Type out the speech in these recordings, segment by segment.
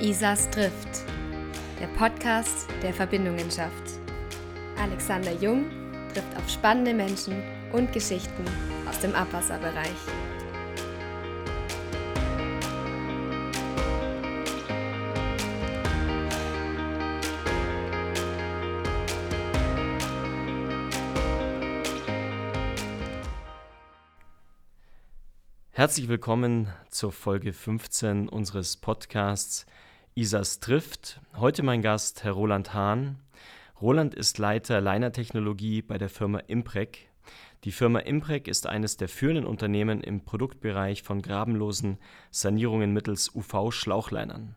Isas Drift, der Podcast, der Verbindungen schafft. Alexander Jung trifft auf spannende Menschen und Geschichten aus dem Abwasserbereich. Herzlich willkommen zur Folge 15 unseres Podcasts Isas trifft. Heute mein Gast, Herr Roland Hahn. Roland ist Leiter Linertechnologie bei der Firma Imprec. Die Firma Imprec ist eines der führenden Unternehmen im Produktbereich von grabenlosen Sanierungen mittels UV-Schlauchlinern.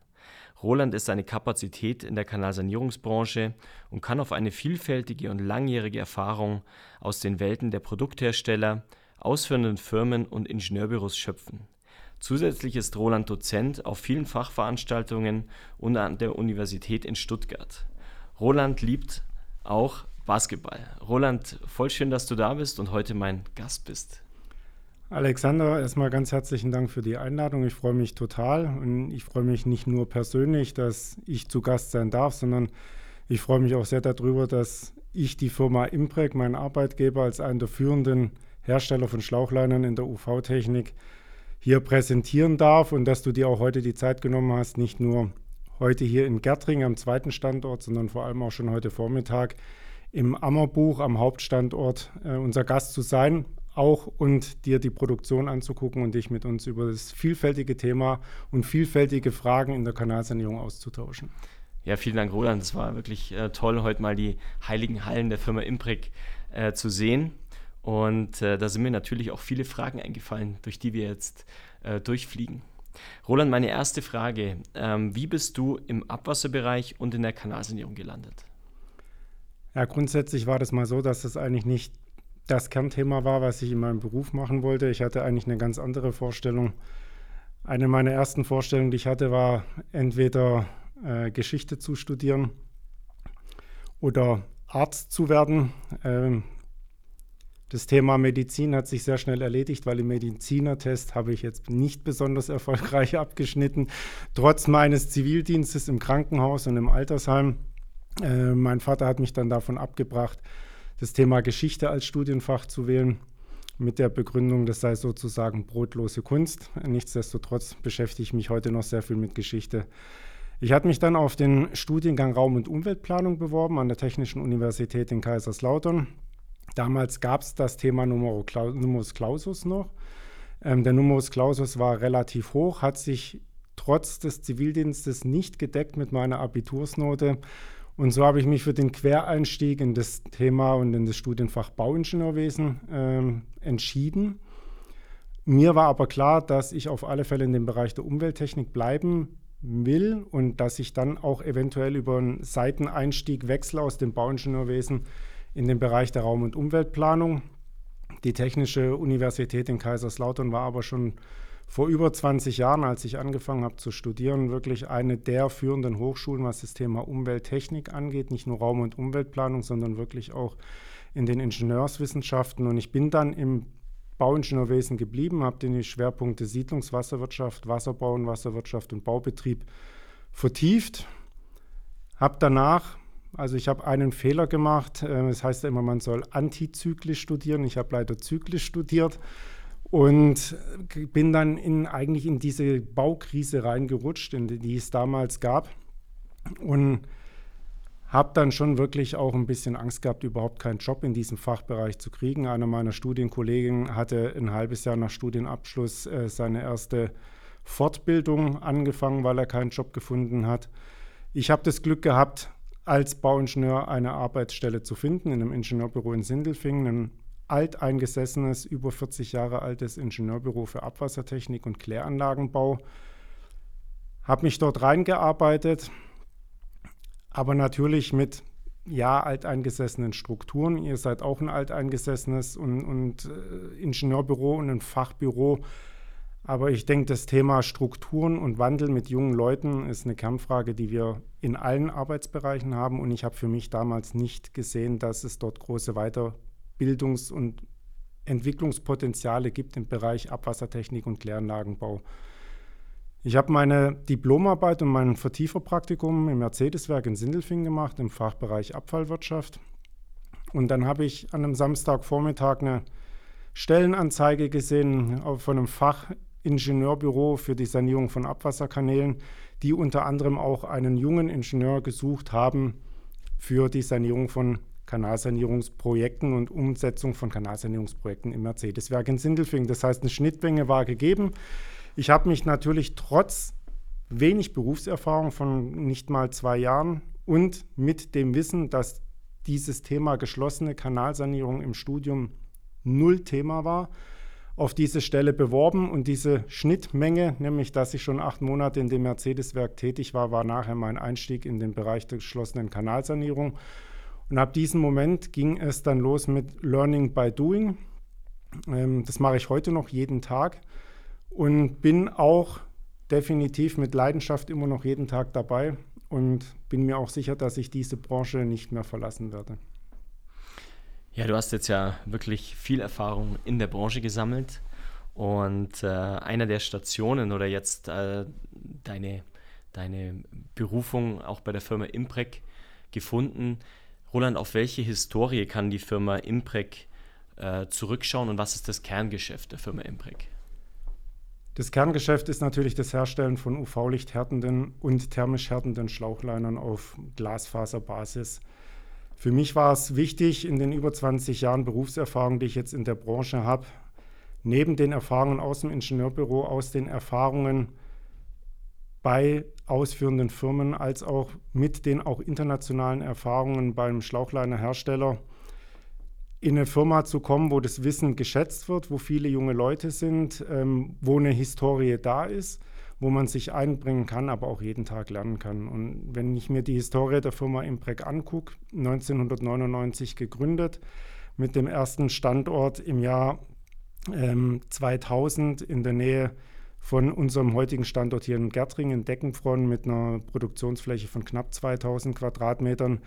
Roland ist eine Kapazität in der Kanalsanierungsbranche und kann auf eine vielfältige und langjährige Erfahrung aus den Welten der Produkthersteller, ausführenden Firmen und Ingenieurbüros schöpfen. Zusätzlich ist Roland Dozent auf vielen Fachveranstaltungen und an der Universität in Stuttgart. Roland liebt auch Basketball. Roland, voll schön, dass du da bist und heute mein Gast bist. Alexander, erstmal ganz herzlichen Dank für die Einladung. Ich freue mich total und ich freue mich nicht nur persönlich, dass ich zu Gast sein darf, sondern ich freue mich auch sehr darüber, dass ich die Firma Impreg, mein Arbeitgeber, als einen der führenden Hersteller von Schlauchleitern in der UV-Technik hier präsentieren darf und dass du dir auch heute die Zeit genommen hast, nicht nur heute hier in Gärtring am zweiten Standort, sondern vor allem auch schon heute Vormittag im Ammerbuch am Hauptstandort äh, unser Gast zu sein, auch und dir die Produktion anzugucken und dich mit uns über das vielfältige Thema und vielfältige Fragen in der Kanalsanierung auszutauschen. Ja, vielen Dank, Roland. Es war wirklich äh, toll, heute mal die heiligen Hallen der Firma Impreg äh, zu sehen. Und äh, da sind mir natürlich auch viele Fragen eingefallen, durch die wir jetzt äh, durchfliegen. Roland, meine erste Frage. Ähm, wie bist du im Abwasserbereich und in der Kanalsanierung gelandet? Ja, grundsätzlich war das mal so, dass das eigentlich nicht das Kernthema war, was ich in meinem Beruf machen wollte. Ich hatte eigentlich eine ganz andere Vorstellung. Eine meiner ersten Vorstellungen, die ich hatte, war entweder äh, Geschichte zu studieren oder Arzt zu werden. Ähm, das Thema Medizin hat sich sehr schnell erledigt, weil im Medizinertest habe ich jetzt nicht besonders erfolgreich abgeschnitten, trotz meines Zivildienstes im Krankenhaus und im Altersheim. Äh, mein Vater hat mich dann davon abgebracht, das Thema Geschichte als Studienfach zu wählen, mit der Begründung, das sei sozusagen brotlose Kunst. Nichtsdestotrotz beschäftige ich mich heute noch sehr viel mit Geschichte. Ich hatte mich dann auf den Studiengang Raum- und Umweltplanung beworben an der Technischen Universität in Kaiserslautern. Damals gab es das Thema Numerus Clausus noch. Ähm, der Numerus Clausus war relativ hoch, hat sich trotz des Zivildienstes nicht gedeckt mit meiner Abitursnote. Und so habe ich mich für den Quereinstieg in das Thema und in das Studienfach Bauingenieurwesen ähm, entschieden. Mir war aber klar, dass ich auf alle Fälle in dem Bereich der Umwelttechnik bleiben will und dass ich dann auch eventuell über einen Seiteneinstieg wechsle aus dem Bauingenieurwesen in den Bereich der Raum- und Umweltplanung. Die Technische Universität in Kaiserslautern war aber schon vor über 20 Jahren, als ich angefangen habe zu studieren, wirklich eine der führenden Hochschulen, was das Thema Umwelttechnik angeht. Nicht nur Raum- und Umweltplanung, sondern wirklich auch in den Ingenieurswissenschaften. Und ich bin dann im Bauingenieurwesen geblieben, habe die Schwerpunkte Siedlungswasserwirtschaft, Wasserbau und Wasserwirtschaft und Baubetrieb vertieft. Habe danach also ich habe einen Fehler gemacht. Äh, das heißt ja immer, man soll antizyklisch studieren. Ich habe leider zyklisch studiert und bin dann in, eigentlich in diese Baukrise reingerutscht, in die, die es damals gab. Und habe dann schon wirklich auch ein bisschen Angst gehabt, überhaupt keinen Job in diesem Fachbereich zu kriegen. Einer meiner Studienkollegen hatte ein halbes Jahr nach Studienabschluss äh, seine erste Fortbildung angefangen, weil er keinen Job gefunden hat. Ich habe das Glück gehabt, als Bauingenieur eine Arbeitsstelle zu finden in einem Ingenieurbüro in Sindelfingen, ein alteingesessenes, über 40 Jahre altes Ingenieurbüro für Abwassertechnik und Kläranlagenbau. Habe mich dort reingearbeitet, aber natürlich mit ja, alteingesessenen Strukturen. Ihr seid auch ein alteingesessenes und, und äh, Ingenieurbüro und ein Fachbüro aber ich denke, das Thema Strukturen und Wandel mit jungen Leuten ist eine Kernfrage, die wir in allen Arbeitsbereichen haben. Und ich habe für mich damals nicht gesehen, dass es dort große Weiterbildungs- und Entwicklungspotenziale gibt im Bereich Abwassertechnik und Kläranlagenbau. Ich habe meine Diplomarbeit und mein Vertieferpraktikum im Mercedes-Werk in Sindelfingen gemacht, im Fachbereich Abfallwirtschaft. Und dann habe ich an einem Samstagvormittag eine Stellenanzeige gesehen von einem Fachingenieurbüro für die Sanierung von Abwasserkanälen, die unter anderem auch einen jungen Ingenieur gesucht haben für die Sanierung von Kanalsanierungsprojekten und Umsetzung von Kanalsanierungsprojekten im Mercedes-Werk in Sindelfingen. Das heißt, eine Schnittmenge war gegeben. Ich habe mich natürlich trotz wenig Berufserfahrung von nicht mal zwei Jahren und mit dem Wissen, dass dieses Thema geschlossene Kanalsanierung im Studium null Thema war, auf diese Stelle beworben und diese Schnittmenge, nämlich dass ich schon acht Monate in dem Mercedes-Werk tätig war, war nachher mein Einstieg in den Bereich der geschlossenen Kanalsanierung. Und ab diesem Moment ging es dann los mit Learning by Doing. Ähm, das mache ich heute noch jeden Tag und bin auch definitiv mit Leidenschaft immer noch jeden Tag dabei und bin mir auch sicher, dass ich diese Branche nicht mehr verlassen werde. Ja, du hast jetzt ja wirklich viel Erfahrung in der Branche gesammelt und äh, einer der Stationen oder jetzt äh, deine, deine Berufung auch bei der Firma Imprec gefunden. Roland, auf welche Historie kann die Firma Imprec äh, zurückschauen und was ist das Kerngeschäft der Firma Imprec? Das Kerngeschäft ist natürlich das Herstellen von UV-Licht härtenden und thermisch härtenden Schlauchleinern auf Glasfaserbasis. Für mich war es wichtig, in den über 20 Jahren Berufserfahrung, die ich jetzt in der Branche habe, neben den Erfahrungen aus dem Ingenieurbüro, aus den Erfahrungen bei ausführenden Firmen, als auch mit den auch internationalen Erfahrungen beim Schlauchleinerhersteller in eine Firma zu kommen, wo das Wissen geschätzt wird, wo viele junge Leute sind, ähm, wo eine Historie da ist wo man sich einbringen kann, aber auch jeden Tag lernen kann. Und wenn ich mir die Historie der Firma Imprec angucke, 1999 gegründet, mit dem ersten Standort im Jahr ähm, 2000 in der Nähe von unserem heutigen Standort hier in Gärtring in Deckenfron mit einer Produktionsfläche von knapp 2000 Quadratmetern,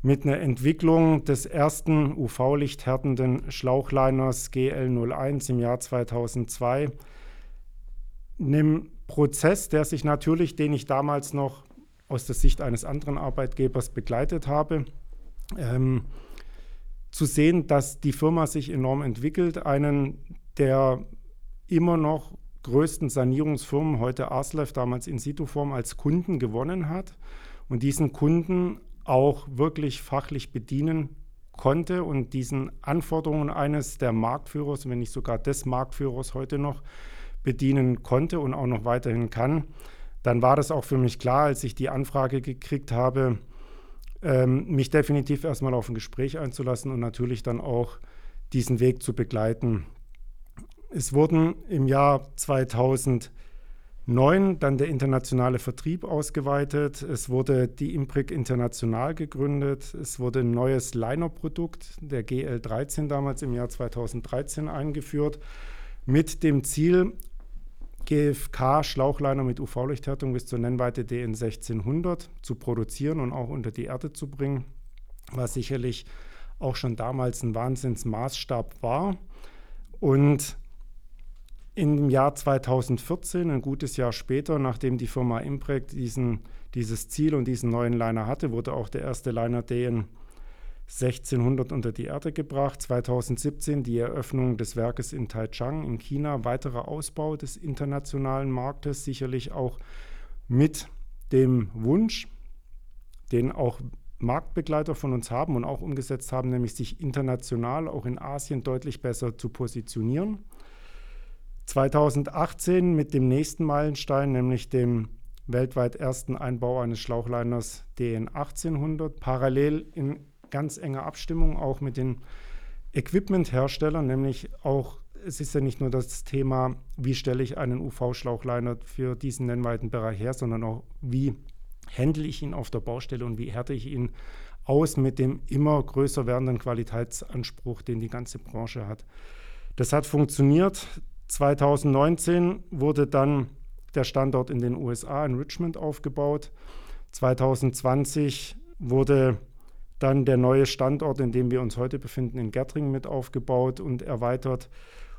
mit einer Entwicklung des ersten UV-lichthärtenden Schlauchliners GL01 im Jahr 2002, einem Prozess, der sich natürlich, den ich damals noch aus der Sicht eines anderen Arbeitgebers begleitet habe, ähm, zu sehen, dass die Firma sich enorm entwickelt, einen der immer noch größten Sanierungsfirmen, heute Arslev, damals in Situ-Form, als Kunden gewonnen hat und diesen Kunden auch wirklich fachlich bedienen konnte und diesen Anforderungen eines der Marktführers, wenn nicht sogar des Marktführers heute noch, bedienen konnte und auch noch weiterhin kann, dann war das auch für mich klar, als ich die Anfrage gekriegt habe, ähm, mich definitiv erstmal auf ein Gespräch einzulassen und natürlich dann auch diesen Weg zu begleiten. Es wurden im Jahr 2009 dann der internationale Vertrieb ausgeweitet. Es wurde die Impric International gegründet. Es wurde ein neues Liner-Produkt, der GL13 damals im Jahr 2013 eingeführt, mit dem Ziel, GFK-Schlauchliner mit UV-Lichthärtung bis zur Nennweite DN 1600 zu produzieren und auch unter die Erde zu bringen, was sicherlich auch schon damals ein Wahnsinnsmaßstab war. Und im Jahr 2014, ein gutes Jahr später, nachdem die Firma Imprect diesen, dieses Ziel und diesen neuen Liner hatte, wurde auch der erste Liner DN 1600 unter die Erde gebracht. 2017 die Eröffnung des Werkes in Taichung in China, weiterer Ausbau des internationalen Marktes, sicherlich auch mit dem Wunsch, den auch Marktbegleiter von uns haben und auch umgesetzt haben, nämlich sich international auch in Asien deutlich besser zu positionieren. 2018 mit dem nächsten Meilenstein, nämlich dem weltweit ersten Einbau eines Schlauchliners DN 1800, parallel in ganz enge Abstimmung auch mit den Equipment-Herstellern, nämlich auch, es ist ja nicht nur das Thema, wie stelle ich einen UV-Schlauchliner für diesen Nennweitenbereich her, sondern auch, wie handle ich ihn auf der Baustelle und wie härte ich ihn aus mit dem immer größer werdenden Qualitätsanspruch, den die ganze Branche hat. Das hat funktioniert. 2019 wurde dann der Standort in den USA in Richmond aufgebaut. 2020 wurde dann der neue Standort, in dem wir uns heute befinden, in Gärtring mit aufgebaut und erweitert.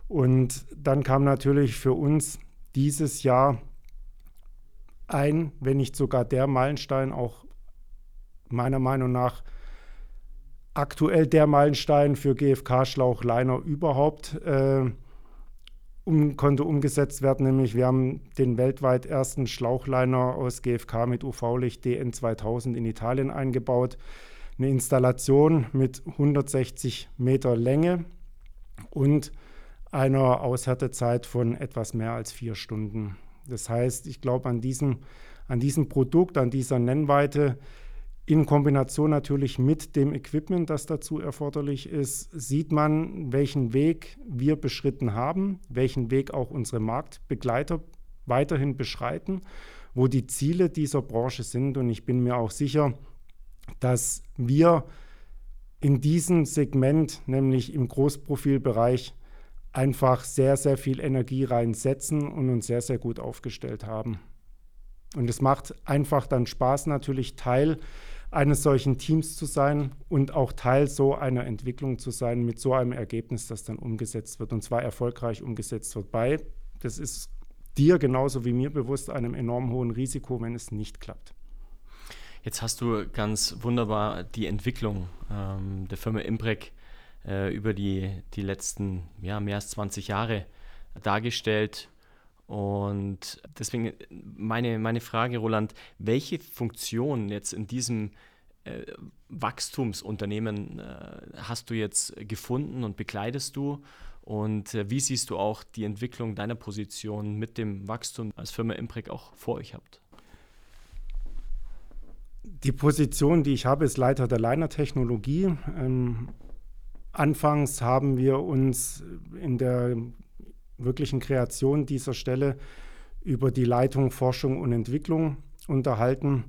Und dann kam natürlich für uns dieses Jahr ein, wenn nicht sogar der Meilenstein, auch meiner Meinung nach aktuell der Meilenstein für GFK-Schlauchliner überhaupt äh, um, konnte umgesetzt werden, nämlich wir haben den weltweit ersten Schlauchliner aus GFK mit UV-Licht DN2000 in Italien eingebaut. Eine Installation mit 160 Meter Länge und einer Aushärtezeit von etwas mehr als vier Stunden. Das heißt, ich glaube, an diesem, an diesem Produkt, an dieser Nennweite, in Kombination natürlich mit dem Equipment, das dazu erforderlich ist, sieht man, welchen Weg wir beschritten haben, welchen Weg auch unsere Marktbegleiter weiterhin beschreiten, wo die Ziele dieser Branche sind. Und ich bin mir auch sicher, dass wir in diesem Segment, nämlich im Großprofilbereich, einfach sehr, sehr viel Energie reinsetzen und uns sehr, sehr gut aufgestellt haben. Und es macht einfach dann Spaß, natürlich Teil eines solchen Teams zu sein und auch Teil so einer Entwicklung zu sein mit so einem Ergebnis, das dann umgesetzt wird und zwar erfolgreich umgesetzt wird bei, das ist dir genauso wie mir bewusst, einem enorm hohen Risiko, wenn es nicht klappt. Jetzt hast du ganz wunderbar die Entwicklung ähm, der Firma Imprec äh, über die, die letzten ja, mehr als 20 Jahre dargestellt. Und deswegen meine, meine Frage, Roland, welche Funktion jetzt in diesem äh, Wachstumsunternehmen äh, hast du jetzt gefunden und bekleidest du? Und äh, wie siehst du auch die Entwicklung deiner Position mit dem Wachstum als Firma Imprec auch vor euch habt? Die Position, die ich habe, ist Leiter der Liner-Technologie. Ähm, Anfangs haben wir uns in der wirklichen Kreation dieser Stelle über die Leitung Forschung und Entwicklung unterhalten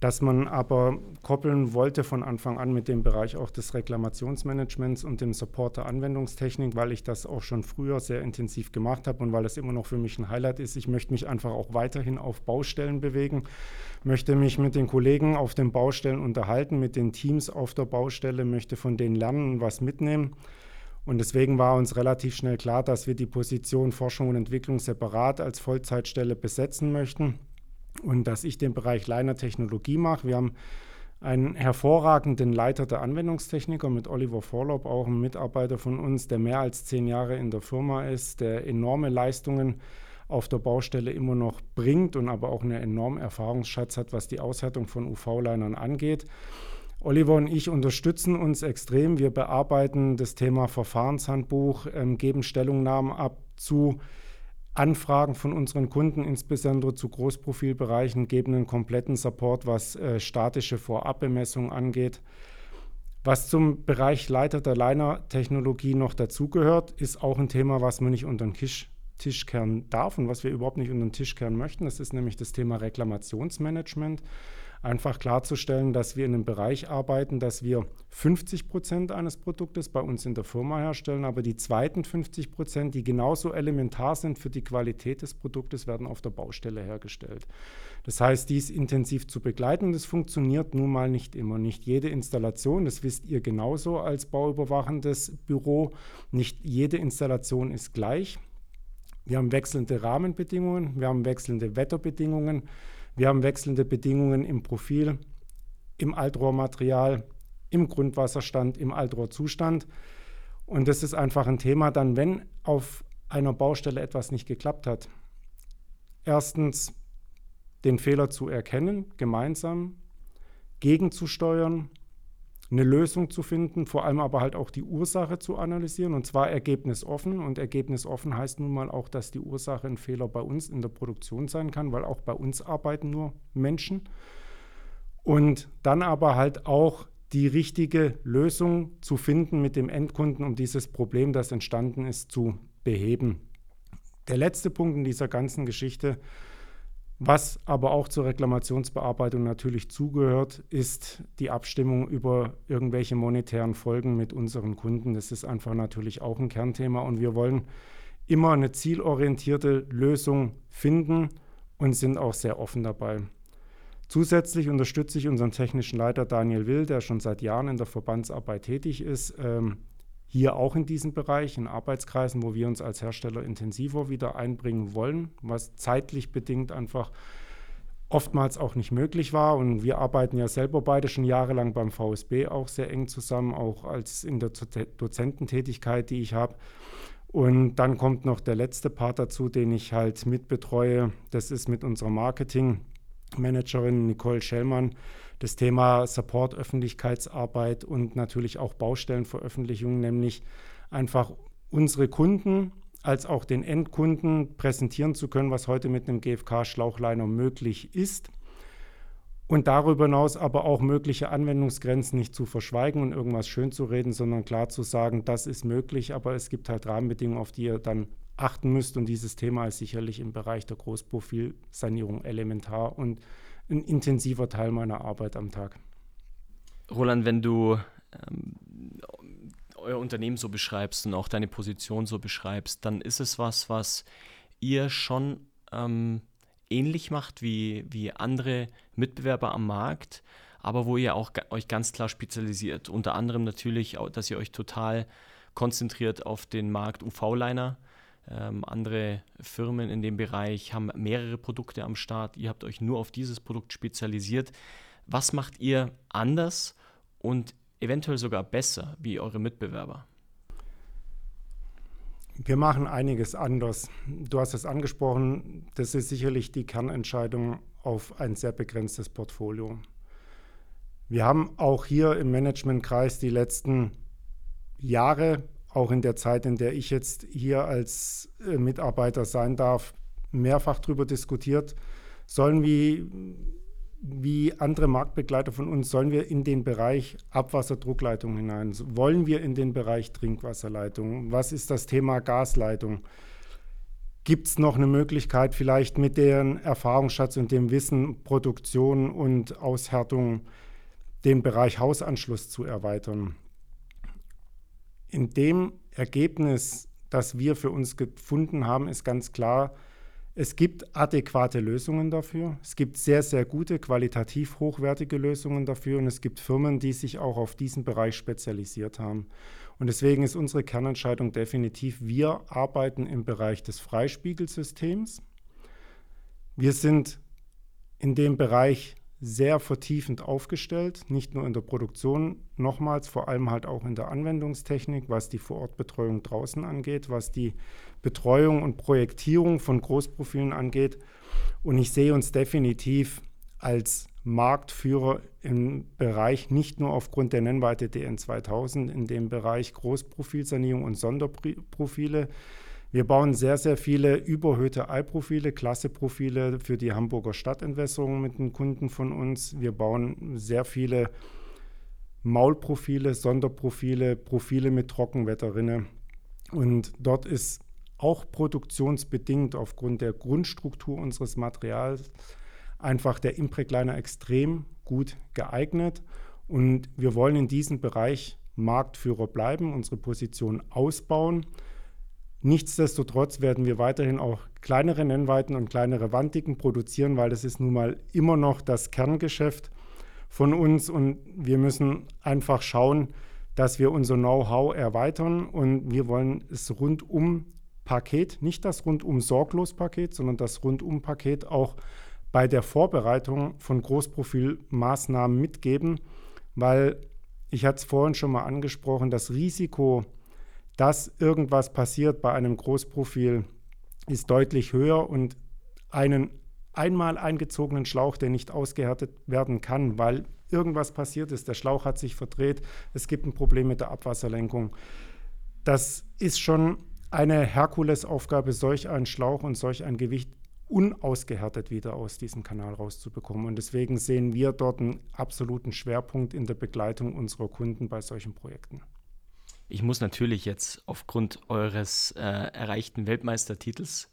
dass man aber koppeln wollte von Anfang an mit dem Bereich auch des Reklamationsmanagements und dem Support der Anwendungstechnik, weil ich das auch schon früher sehr intensiv gemacht habe und weil es immer noch für mich ein Highlight ist. Ich möchte mich einfach auch weiterhin auf Baustellen bewegen, möchte mich mit den Kollegen auf den Baustellen unterhalten, mit den Teams auf der Baustelle, möchte von denen lernen und was mitnehmen. Und deswegen war uns relativ schnell klar, dass wir die Position Forschung und Entwicklung separat als Vollzeitstelle besetzen möchten und dass ich den Bereich Liner Technologie mache. Wir haben einen hervorragenden Leiter der Anwendungstechniker mit Oliver Vorlaub, auch ein Mitarbeiter von uns, der mehr als zehn Jahre in der Firma ist, der enorme Leistungen auf der Baustelle immer noch bringt und aber auch einen enormen Erfahrungsschatz hat, was die Aushärtung von UV-Linern angeht. Oliver und ich unterstützen uns extrem. Wir bearbeiten das Thema Verfahrenshandbuch, ähm, geben Stellungnahmen ab zu Anfragen von unseren Kunden, insbesondere zu Großprofilbereichen, geben einen kompletten Support, was äh, statische Vorabbemessung angeht. Was zum Bereich Leiter der Liner-Technologie noch dazugehört, ist auch ein Thema, was man nicht unter den Tisch, Tisch kehren darf und was wir überhaupt nicht unter den Tisch kehren möchten. Das ist nämlich das Thema Reklamationsmanagement einfach klarzustellen, dass wir in einem Bereich arbeiten, dass wir 50 Prozent eines Produktes bei uns in der Firma herstellen, aber die zweiten 50 Prozent, die genauso elementar sind für die Qualität des Produktes, werden auf der Baustelle hergestellt. Das heißt, dies intensiv zu begleiten, das funktioniert nun mal nicht immer. Nicht jede Installation, das wisst ihr genauso als bauüberwachendes Büro, nicht jede Installation ist gleich. Wir haben wechselnde Rahmenbedingungen, wir haben wechselnde Wetterbedingungen. Wir haben wechselnde Bedingungen im Profil, im Altrohrmaterial, im Grundwasserstand, im Altrohrzustand. Und das ist einfach ein Thema dann, wenn auf einer Baustelle etwas nicht geklappt hat. Erstens den Fehler zu erkennen, gemeinsam gegenzusteuern, eine Lösung zu finden, vor allem aber halt auch die Ursache zu analysieren und zwar ergebnisoffen. Und ergebnisoffen heißt nun mal auch, dass die Ursache ein Fehler bei uns in der Produktion sein kann, weil auch bei uns arbeiten nur Menschen. Und dann aber halt auch die richtige Lösung zu finden mit dem Endkunden, um dieses Problem, das entstanden ist, zu beheben. Der letzte Punkt in dieser ganzen Geschichte ist, was aber auch zur Reklamationsbearbeitung natürlich zugehört, ist die Abstimmung über irgendwelche monetären Folgen mit unseren Kunden. Das ist einfach natürlich auch ein Kernthema und wir wollen immer eine zielorientierte Lösung finden und sind auch sehr offen dabei. Zusätzlich unterstütze ich unseren technischen Leiter Daniel Will, der schon seit Jahren in der Verbandsarbeit tätig ist, ähm, hier auch in diesem Bereich, in Arbeitskreisen, wo wir uns als Hersteller intensiver wieder einbringen wollen, was zeitlich bedingt einfach oftmals auch nicht möglich war. Und wir arbeiten ja selber beide schon jahrelang beim VSB auch sehr eng zusammen, auch als in der Dozententätigkeit, die ich habe. Und dann kommt noch der letzte Part dazu, den ich halt mitbetreue. Das ist mit unserer Marketingmanagerin Nicole Schellmann das Thema Support, Öffentlichkeitsarbeit und natürlich auch Baustellenveröffentlichung, nämlich einfach unsere Kunden als auch den Endkunden präsentieren zu können, was heute mit einem GFK-Schlauchliner möglich ist. Und darüber hinaus aber auch mögliche Anwendungsgrenzen nicht zu verschweigen und irgendwas schön zu reden, sondern klar zu sagen, das ist möglich, aber es gibt halt Rahmenbedingungen, auf die ihr dann achten müsst. Und dieses Thema ist sicherlich im Bereich der Großprofilsanierung elementar und ein intensiver Teil meiner Arbeit am Tag. Roland, wenn du ähm, euer Unternehmen so beschreibst und auch deine Position so beschreibst, dann ist es was, was ihr schon ähm, ähnlich macht wie, wie andere Mitbewerber am Markt, aber wo ihr auch euch ganz klar spezialisiert. Unter anderem natürlich, dass ihr euch total konzentriert auf den Markt UV-Liner. Ähm, andere Firmen in dem Bereich haben mehrere Produkte am Start. Ihr habt euch nur auf dieses Produkt spezialisiert. Was macht ihr anders und eventuell sogar besser wie eure Mitbewerber? Wir machen einiges anders. Du hast es angesprochen, das ist sicherlich die Kernentscheidung auf ein sehr begrenztes Portfolio. Wir haben auch hier im Managementkreis die letzten Jahre, auch in der Zeit, in der ich jetzt hier als äh, Mitarbeiter sein darf, mehrfach darüber diskutiert, sollen wir wie andere Marktbegleiter von uns, sollen wir in den Bereich Abwasserdruckleitung hinein? Wollen wir in den Bereich Trinkwasserleitung? Was ist das Thema Gasleitung? Gibt es noch eine Möglichkeit, vielleicht mit deren Erfahrungsschatz und dem Wissen Produktion und Aushärtung den Bereich Hausanschluss zu erweitern? In dem Ergebnis, das wir für uns gefunden haben, ist ganz klar, es gibt adäquate Lösungen dafür. Es gibt sehr, sehr gute, qualitativ hochwertige Lösungen dafür. Und es gibt Firmen, die sich auch auf diesen Bereich spezialisiert haben. Und deswegen ist unsere Kernentscheidung definitiv, wir arbeiten im Bereich des Freispiegelsystems. Wir sind in dem Bereich sehr vertiefend aufgestellt, nicht nur in der Produktion, nochmals vor allem halt auch in der Anwendungstechnik, was die Vorortbetreuung draußen angeht, was die Betreuung und Projektierung von Großprofilen angeht. Und ich sehe uns definitiv als Marktführer im Bereich, nicht nur aufgrund der Nennweite DN2000, in dem Bereich Großprofilsanierung und Sonderprofile, wir bauen sehr, sehr viele überhöhte Eiprofile, Klasseprofile für die Hamburger Stadtentwässerung mit den Kunden von uns. Wir bauen sehr viele Maulprofile, Sonderprofile, Profile mit Trockenwetterrinne. Und dort ist auch produktionsbedingt aufgrund der Grundstruktur unseres Materials einfach der Impregliner extrem gut geeignet. Und wir wollen in diesem Bereich Marktführer bleiben, unsere Position ausbauen. Nichtsdestotrotz werden wir weiterhin auch kleinere Nennweiten und kleinere Wandiken produzieren, weil das ist nun mal immer noch das Kerngeschäft von uns und wir müssen einfach schauen, dass wir unser Know-how erweitern und wir wollen das Rundum-Paket, nicht das Rundum-Sorglos-Paket, sondern das Rundum-Paket auch bei der Vorbereitung von Großprofilmaßnahmen mitgeben, weil ich hatte es vorhin schon mal angesprochen, das Risiko, dass irgendwas passiert bei einem Großprofil, ist deutlich höher und einen einmal eingezogenen Schlauch, der nicht ausgehärtet werden kann, weil irgendwas passiert ist, der Schlauch hat sich verdreht, es gibt ein Problem mit der Abwasserlenkung. Das ist schon eine Herkulesaufgabe, solch einen Schlauch und solch ein Gewicht unausgehärtet wieder aus diesem Kanal rauszubekommen. Und deswegen sehen wir dort einen absoluten Schwerpunkt in der Begleitung unserer Kunden bei solchen Projekten. Ich muss natürlich jetzt aufgrund eures äh, erreichten Weltmeistertitels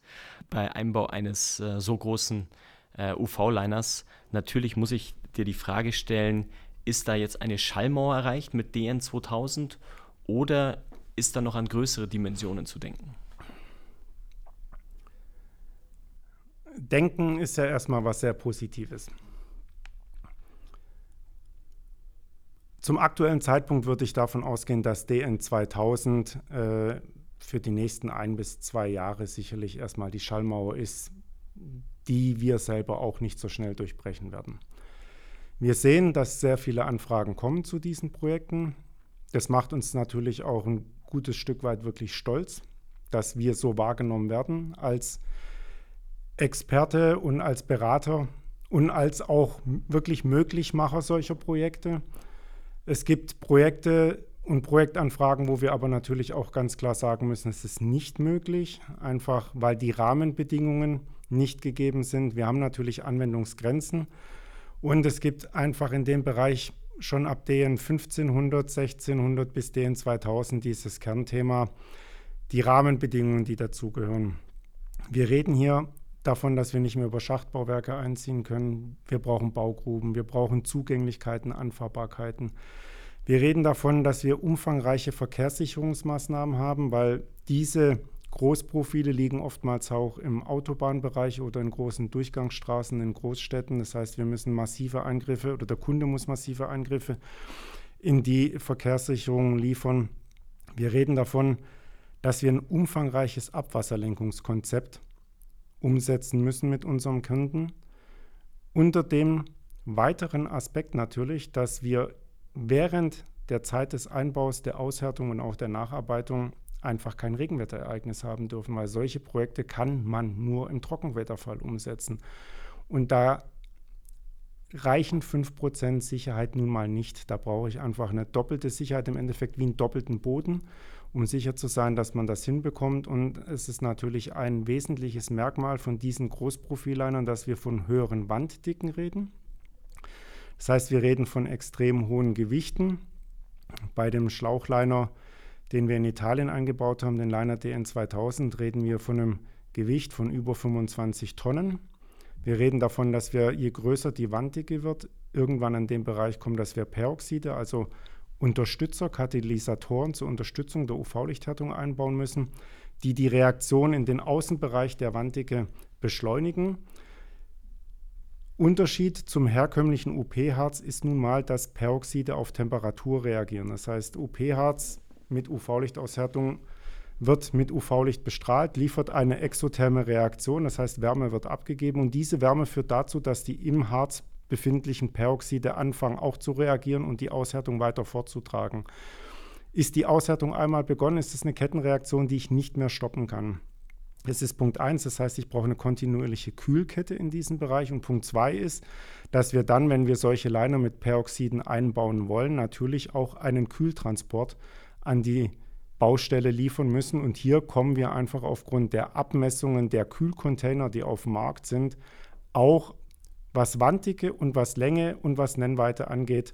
bei Einbau eines äh, so großen äh, UV-Liners, natürlich muss ich dir die Frage stellen, ist da jetzt eine Schallmauer erreicht mit DN 2000 oder ist da noch an größere Dimensionen zu denken? Denken ist ja erstmal was sehr Positives. Zum aktuellen Zeitpunkt würde ich davon ausgehen, dass DN 2000 äh, für die nächsten ein bis zwei Jahre sicherlich erstmal die Schallmauer ist. die wir selber auch nicht so schnell durchbrechen werden. Wir sehen, dass sehr viele Anfragen kommen zu diesen Projekten. Das macht uns natürlich auch ein gutes Stück weit wirklich stolz, dass wir so wahrgenommen werden als Experte und als Berater und als auch wirklich Möglichmacher solcher Projekte. Es gibt Projekte und Projektanfragen, wo wir aber natürlich auch ganz klar sagen müssen, es ist nicht möglich, einfach weil die Rahmenbedingungen nicht gegeben sind. Wir haben natürlich Anwendungsgrenzen und es gibt einfach in dem Bereich schon ab DN 1500, 1600 bis DN 2000 dieses Kernthema, die Rahmenbedingungen, die dazugehören. Wir reden hier davon, dass wir nicht mehr über Schachtbauwerke einziehen können. Wir brauchen Baugruben, wir brauchen Zugänglichkeiten, Anfahrbarkeiten. Wir reden davon, dass wir umfangreiche Verkehrssicherungsmaßnahmen haben, weil diese Großprofile liegen oftmals auch im Autobahnbereich oder in großen Durchgangsstraßen in Großstädten. Das heißt, wir müssen massive Eingriffe oder der Kunde muss massive Eingriffe in die Verkehrssicherung liefern. Wir reden davon, dass wir ein umfangreiches Abwasserlenkungskonzept umsetzen müssen mit unserem Kunden. Unter dem weiteren Aspekt natürlich, dass wir während der Zeit des Einbaus, der Aushärtung und auch der Nacharbeitung einfach kein Regenwetterereignis haben dürfen, weil solche Projekte kann man nur im Trockenwetterfall umsetzen. Und da reichen 5% Sicherheit nun mal nicht. Da brauche ich einfach eine doppelte Sicherheit, im Endeffekt wie einen doppelten Boden um sicher zu sein, dass man das hinbekommt. Und es ist natürlich ein wesentliches Merkmal von diesen Großprofillinern, dass wir von höheren Wanddicken reden. Das heißt, wir reden von extrem hohen Gewichten. Bei dem Schlauchliner, den wir in Italien eingebaut haben, den Liner DN 2000, reden wir von einem Gewicht von über 25 Tonnen. Wir reden davon, dass wir, je größer die Wanddicke wird, irgendwann in den Bereich kommen, dass wir Peroxide, also Unterstützer, Katalysatoren zur Unterstützung der UV-Lichthärtung einbauen müssen, die die Reaktion in den Außenbereich der Wanddicke beschleunigen. Unterschied zum herkömmlichen UP-Harz ist nun mal, dass Peroxide auf Temperatur reagieren. Das heißt, UP-Harz mit UV-Lichtaushärtung wird mit UV-Licht bestrahlt, liefert eine exotherme Reaktion, das heißt Wärme wird abgegeben und diese Wärme führt dazu, dass die im Harz befindlichen Peroxide anfangen auch zu reagieren und die Aushärtung weiter fortzutragen. Ist die Aushärtung einmal begonnen, ist es eine Kettenreaktion, die ich nicht mehr stoppen kann. Das ist Punkt 1, das heißt, ich brauche eine kontinuierliche Kühlkette in diesem Bereich. Und Punkt 2 ist, dass wir dann, wenn wir solche Liner mit Peroxiden einbauen wollen, natürlich auch einen Kühltransport an die Baustelle liefern müssen. Und hier kommen wir einfach aufgrund der Abmessungen der Kühlcontainer, die auf dem Markt sind, auch was Wanddicke und was Länge und was Nennweite angeht,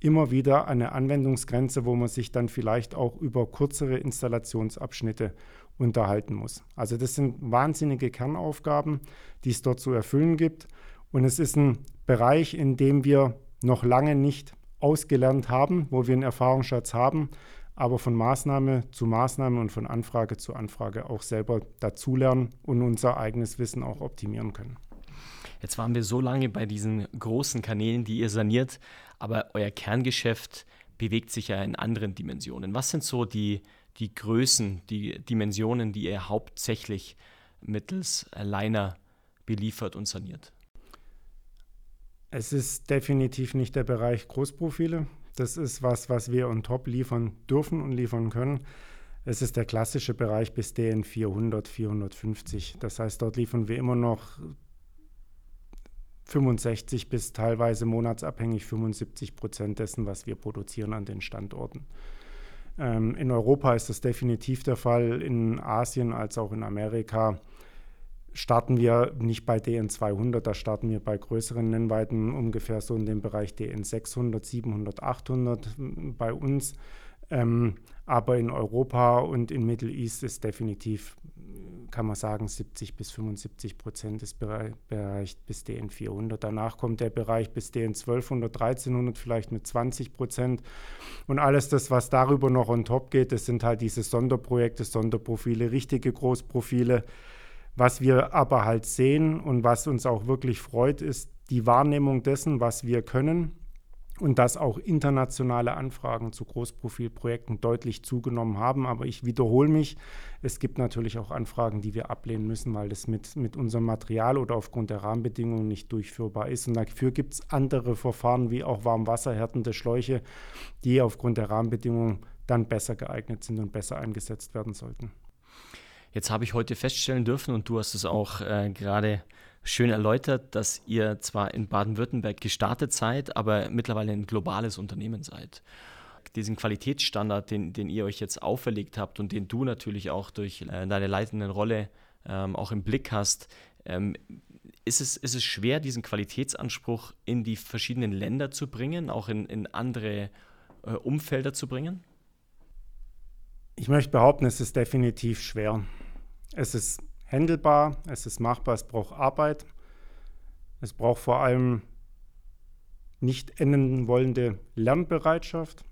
immer wieder eine Anwendungsgrenze, wo man sich dann vielleicht auch über kürzere Installationsabschnitte unterhalten muss. Also das sind wahnsinnige Kernaufgaben, die es dort zu erfüllen gibt. Und es ist ein Bereich, in dem wir noch lange nicht ausgelernt haben, wo wir einen Erfahrungsschatz haben, aber von Maßnahme zu Maßnahme und von Anfrage zu Anfrage auch selber dazulernen und unser eigenes Wissen auch optimieren können. Jetzt waren wir so lange bei diesen großen Kanälen, die ihr saniert, aber euer Kerngeschäft bewegt sich ja in anderen Dimensionen. Was sind so die, die Größen, die Dimensionen, die ihr hauptsächlich mittels Liner beliefert und saniert? Es ist definitiv nicht der Bereich Großprofile. Das ist was, was wir on top liefern dürfen und liefern können. Es ist der klassische Bereich bis DN 400, 450. Das heißt, dort liefern wir immer noch 65 bis teilweise monatsabhängig 75 Prozent dessen, was wir produzieren an den Standorten. Ähm, in Europa ist das definitiv der Fall, in Asien als auch in Amerika starten wir nicht bei DN 200, da starten wir bei größeren Nennweiten ungefähr so in dem Bereich DN 600, 700, 800 bei uns. Ähm, aber in Europa und in Middle East ist definitiv kann man sagen, 70 bis 75 Prozent des Bereichs bis DN 400. Danach kommt der Bereich bis DN 1200, 1300 vielleicht mit 20 Prozent. Und alles das, was darüber noch on top geht, das sind halt diese Sonderprojekte, Sonderprofile, richtige Großprofile. Was wir aber halt sehen und was uns auch wirklich freut, ist die Wahrnehmung dessen, was wir können und dass auch internationale Anfragen zu Großprofilprojekten deutlich zugenommen haben. Aber ich wiederhole mich, es gibt natürlich auch Anfragen, die wir ablehnen müssen, weil das mit, mit unserem Material oder aufgrund der Rahmenbedingungen nicht durchführbar ist. Und dafür gibt es andere Verfahren wie auch warmwasserhärtende Schläuche, die aufgrund der Rahmenbedingungen dann besser geeignet sind und besser eingesetzt werden sollten. Jetzt habe ich heute feststellen dürfen, und du hast es auch äh, gerade schön erläutert, dass ihr zwar in Baden-Württemberg gestartet seid, aber mittlerweile ein globales Unternehmen seid. Diesen Qualitätsstandard, den, den ihr euch jetzt auferlegt habt und den du natürlich auch durch äh, deine leitende Rolle ähm, auch im Blick hast, ähm, ist, es, ist es schwer, diesen Qualitätsanspruch in die verschiedenen Länder zu bringen, auch in, in andere äh, Umfelder zu bringen? Ich möchte behaupten, es ist definitiv schwer. Es ist handelbar, es ist machbar, es braucht Arbeit. Es braucht vor allem nicht enden wollende Lernbereitschaft.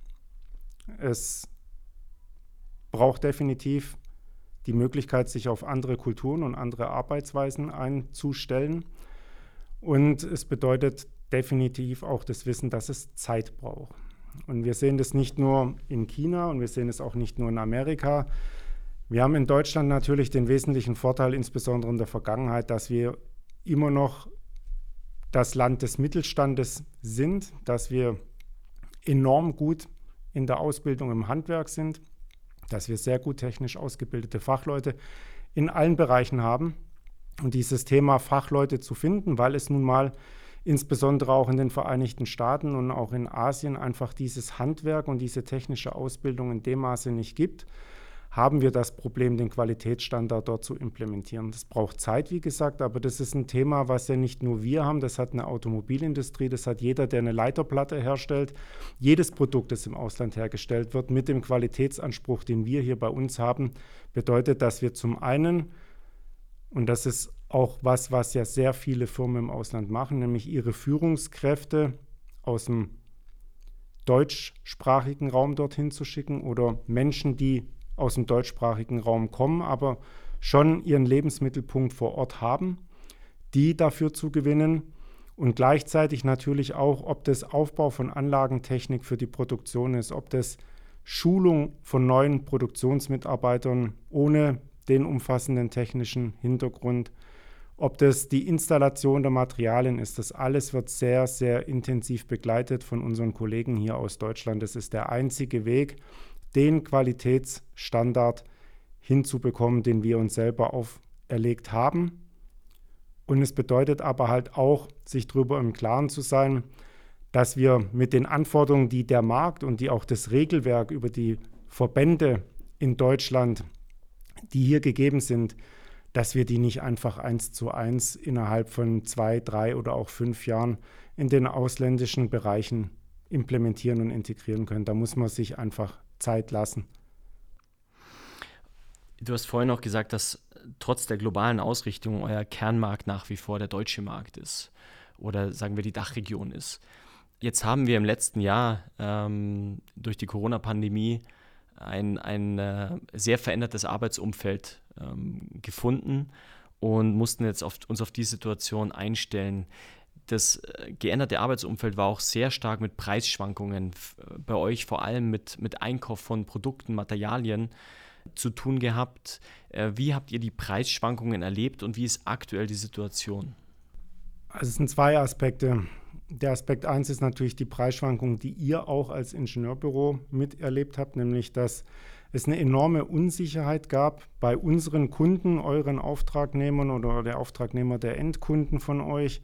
Es braucht definitiv die Möglichkeit, sich auf andere Kulturen und andere Arbeitsweisen einzustellen. Und es bedeutet definitiv auch das Wissen, dass es Zeit braucht. Und wir sehen das nicht nur in China und wir sehen es auch nicht nur in Amerika, wir haben in Deutschland natürlich den wesentlichen Vorteil, insbesondere in der Vergangenheit, dass wir immer noch das Land des Mittelstandes sind, dass wir enorm gut in der Ausbildung im Handwerk sind, dass wir sehr gut technisch ausgebildete Fachleute in allen Bereichen haben. Und dieses Thema Fachleute zu finden, weil es nun mal insbesondere auch in den Vereinigten Staaten und auch in Asien einfach dieses Handwerk und diese technische Ausbildung in dem Maße nicht gibt, haben wir das Problem, den Qualitätsstandard dort zu implementieren. Das braucht Zeit, wie gesagt, aber das ist ein Thema, was ja nicht nur wir haben, das hat eine Automobilindustrie, das hat jeder, der eine Leiterplatte herstellt. Jedes Produkt, das im Ausland hergestellt wird, mit dem Qualitätsanspruch, den wir hier bei uns haben, bedeutet, dass wir zum einen, und das ist auch was, was ja sehr viele Firmen im Ausland machen, nämlich ihre Führungskräfte aus dem deutschsprachigen Raum dorthin zu schicken oder Menschen, die aus dem deutschsprachigen Raum kommen, aber schon ihren Lebensmittelpunkt vor Ort haben, die dafür zu gewinnen und gleichzeitig natürlich auch, ob das Aufbau von Anlagentechnik für die Produktion ist, ob das Schulung von neuen Produktionsmitarbeitern ohne den umfassenden technischen Hintergrund, ob das die Installation der Materialien ist. Das alles wird sehr, sehr intensiv begleitet von unseren Kollegen hier aus Deutschland. Das ist der einzige Weg, den Qualitätsstandard hinzubekommen, den wir uns selber auferlegt haben. Und es bedeutet aber halt auch, sich darüber im Klaren zu sein, dass wir mit den Anforderungen, die der Markt und die auch das Regelwerk über die Verbände in Deutschland, die hier gegeben sind, dass wir die nicht einfach eins zu eins innerhalb von zwei, drei oder auch fünf Jahren in den ausländischen Bereichen implementieren und integrieren können. Da muss man sich einfach Zeit lassen. Du hast vorhin auch gesagt, dass trotz der globalen Ausrichtung euer Kernmarkt nach wie vor der deutsche Markt ist oder sagen wir die Dachregion ist. Jetzt haben wir im letzten Jahr ähm, durch die Corona-Pandemie ein, ein äh, sehr verändertes Arbeitsumfeld ähm, gefunden und mussten jetzt auf, uns auf die Situation einstellen das äh, geänderte Arbeitsumfeld war auch sehr stark mit Preisschwankungen äh, bei euch, vor allem mit, mit Einkauf von Produkten, Materialien zu tun gehabt. Äh, wie habt ihr die Preisschwankungen erlebt und wie ist aktuell die Situation? Also es sind zwei Aspekte. Der Aspekt 1 ist natürlich die Preisschwankung, die ihr auch als Ingenieurbüro miterlebt habt, nämlich dass es eine enorme Unsicherheit gab bei unseren Kunden, euren Auftragnehmern oder der Auftragnehmer der Endkunden von euch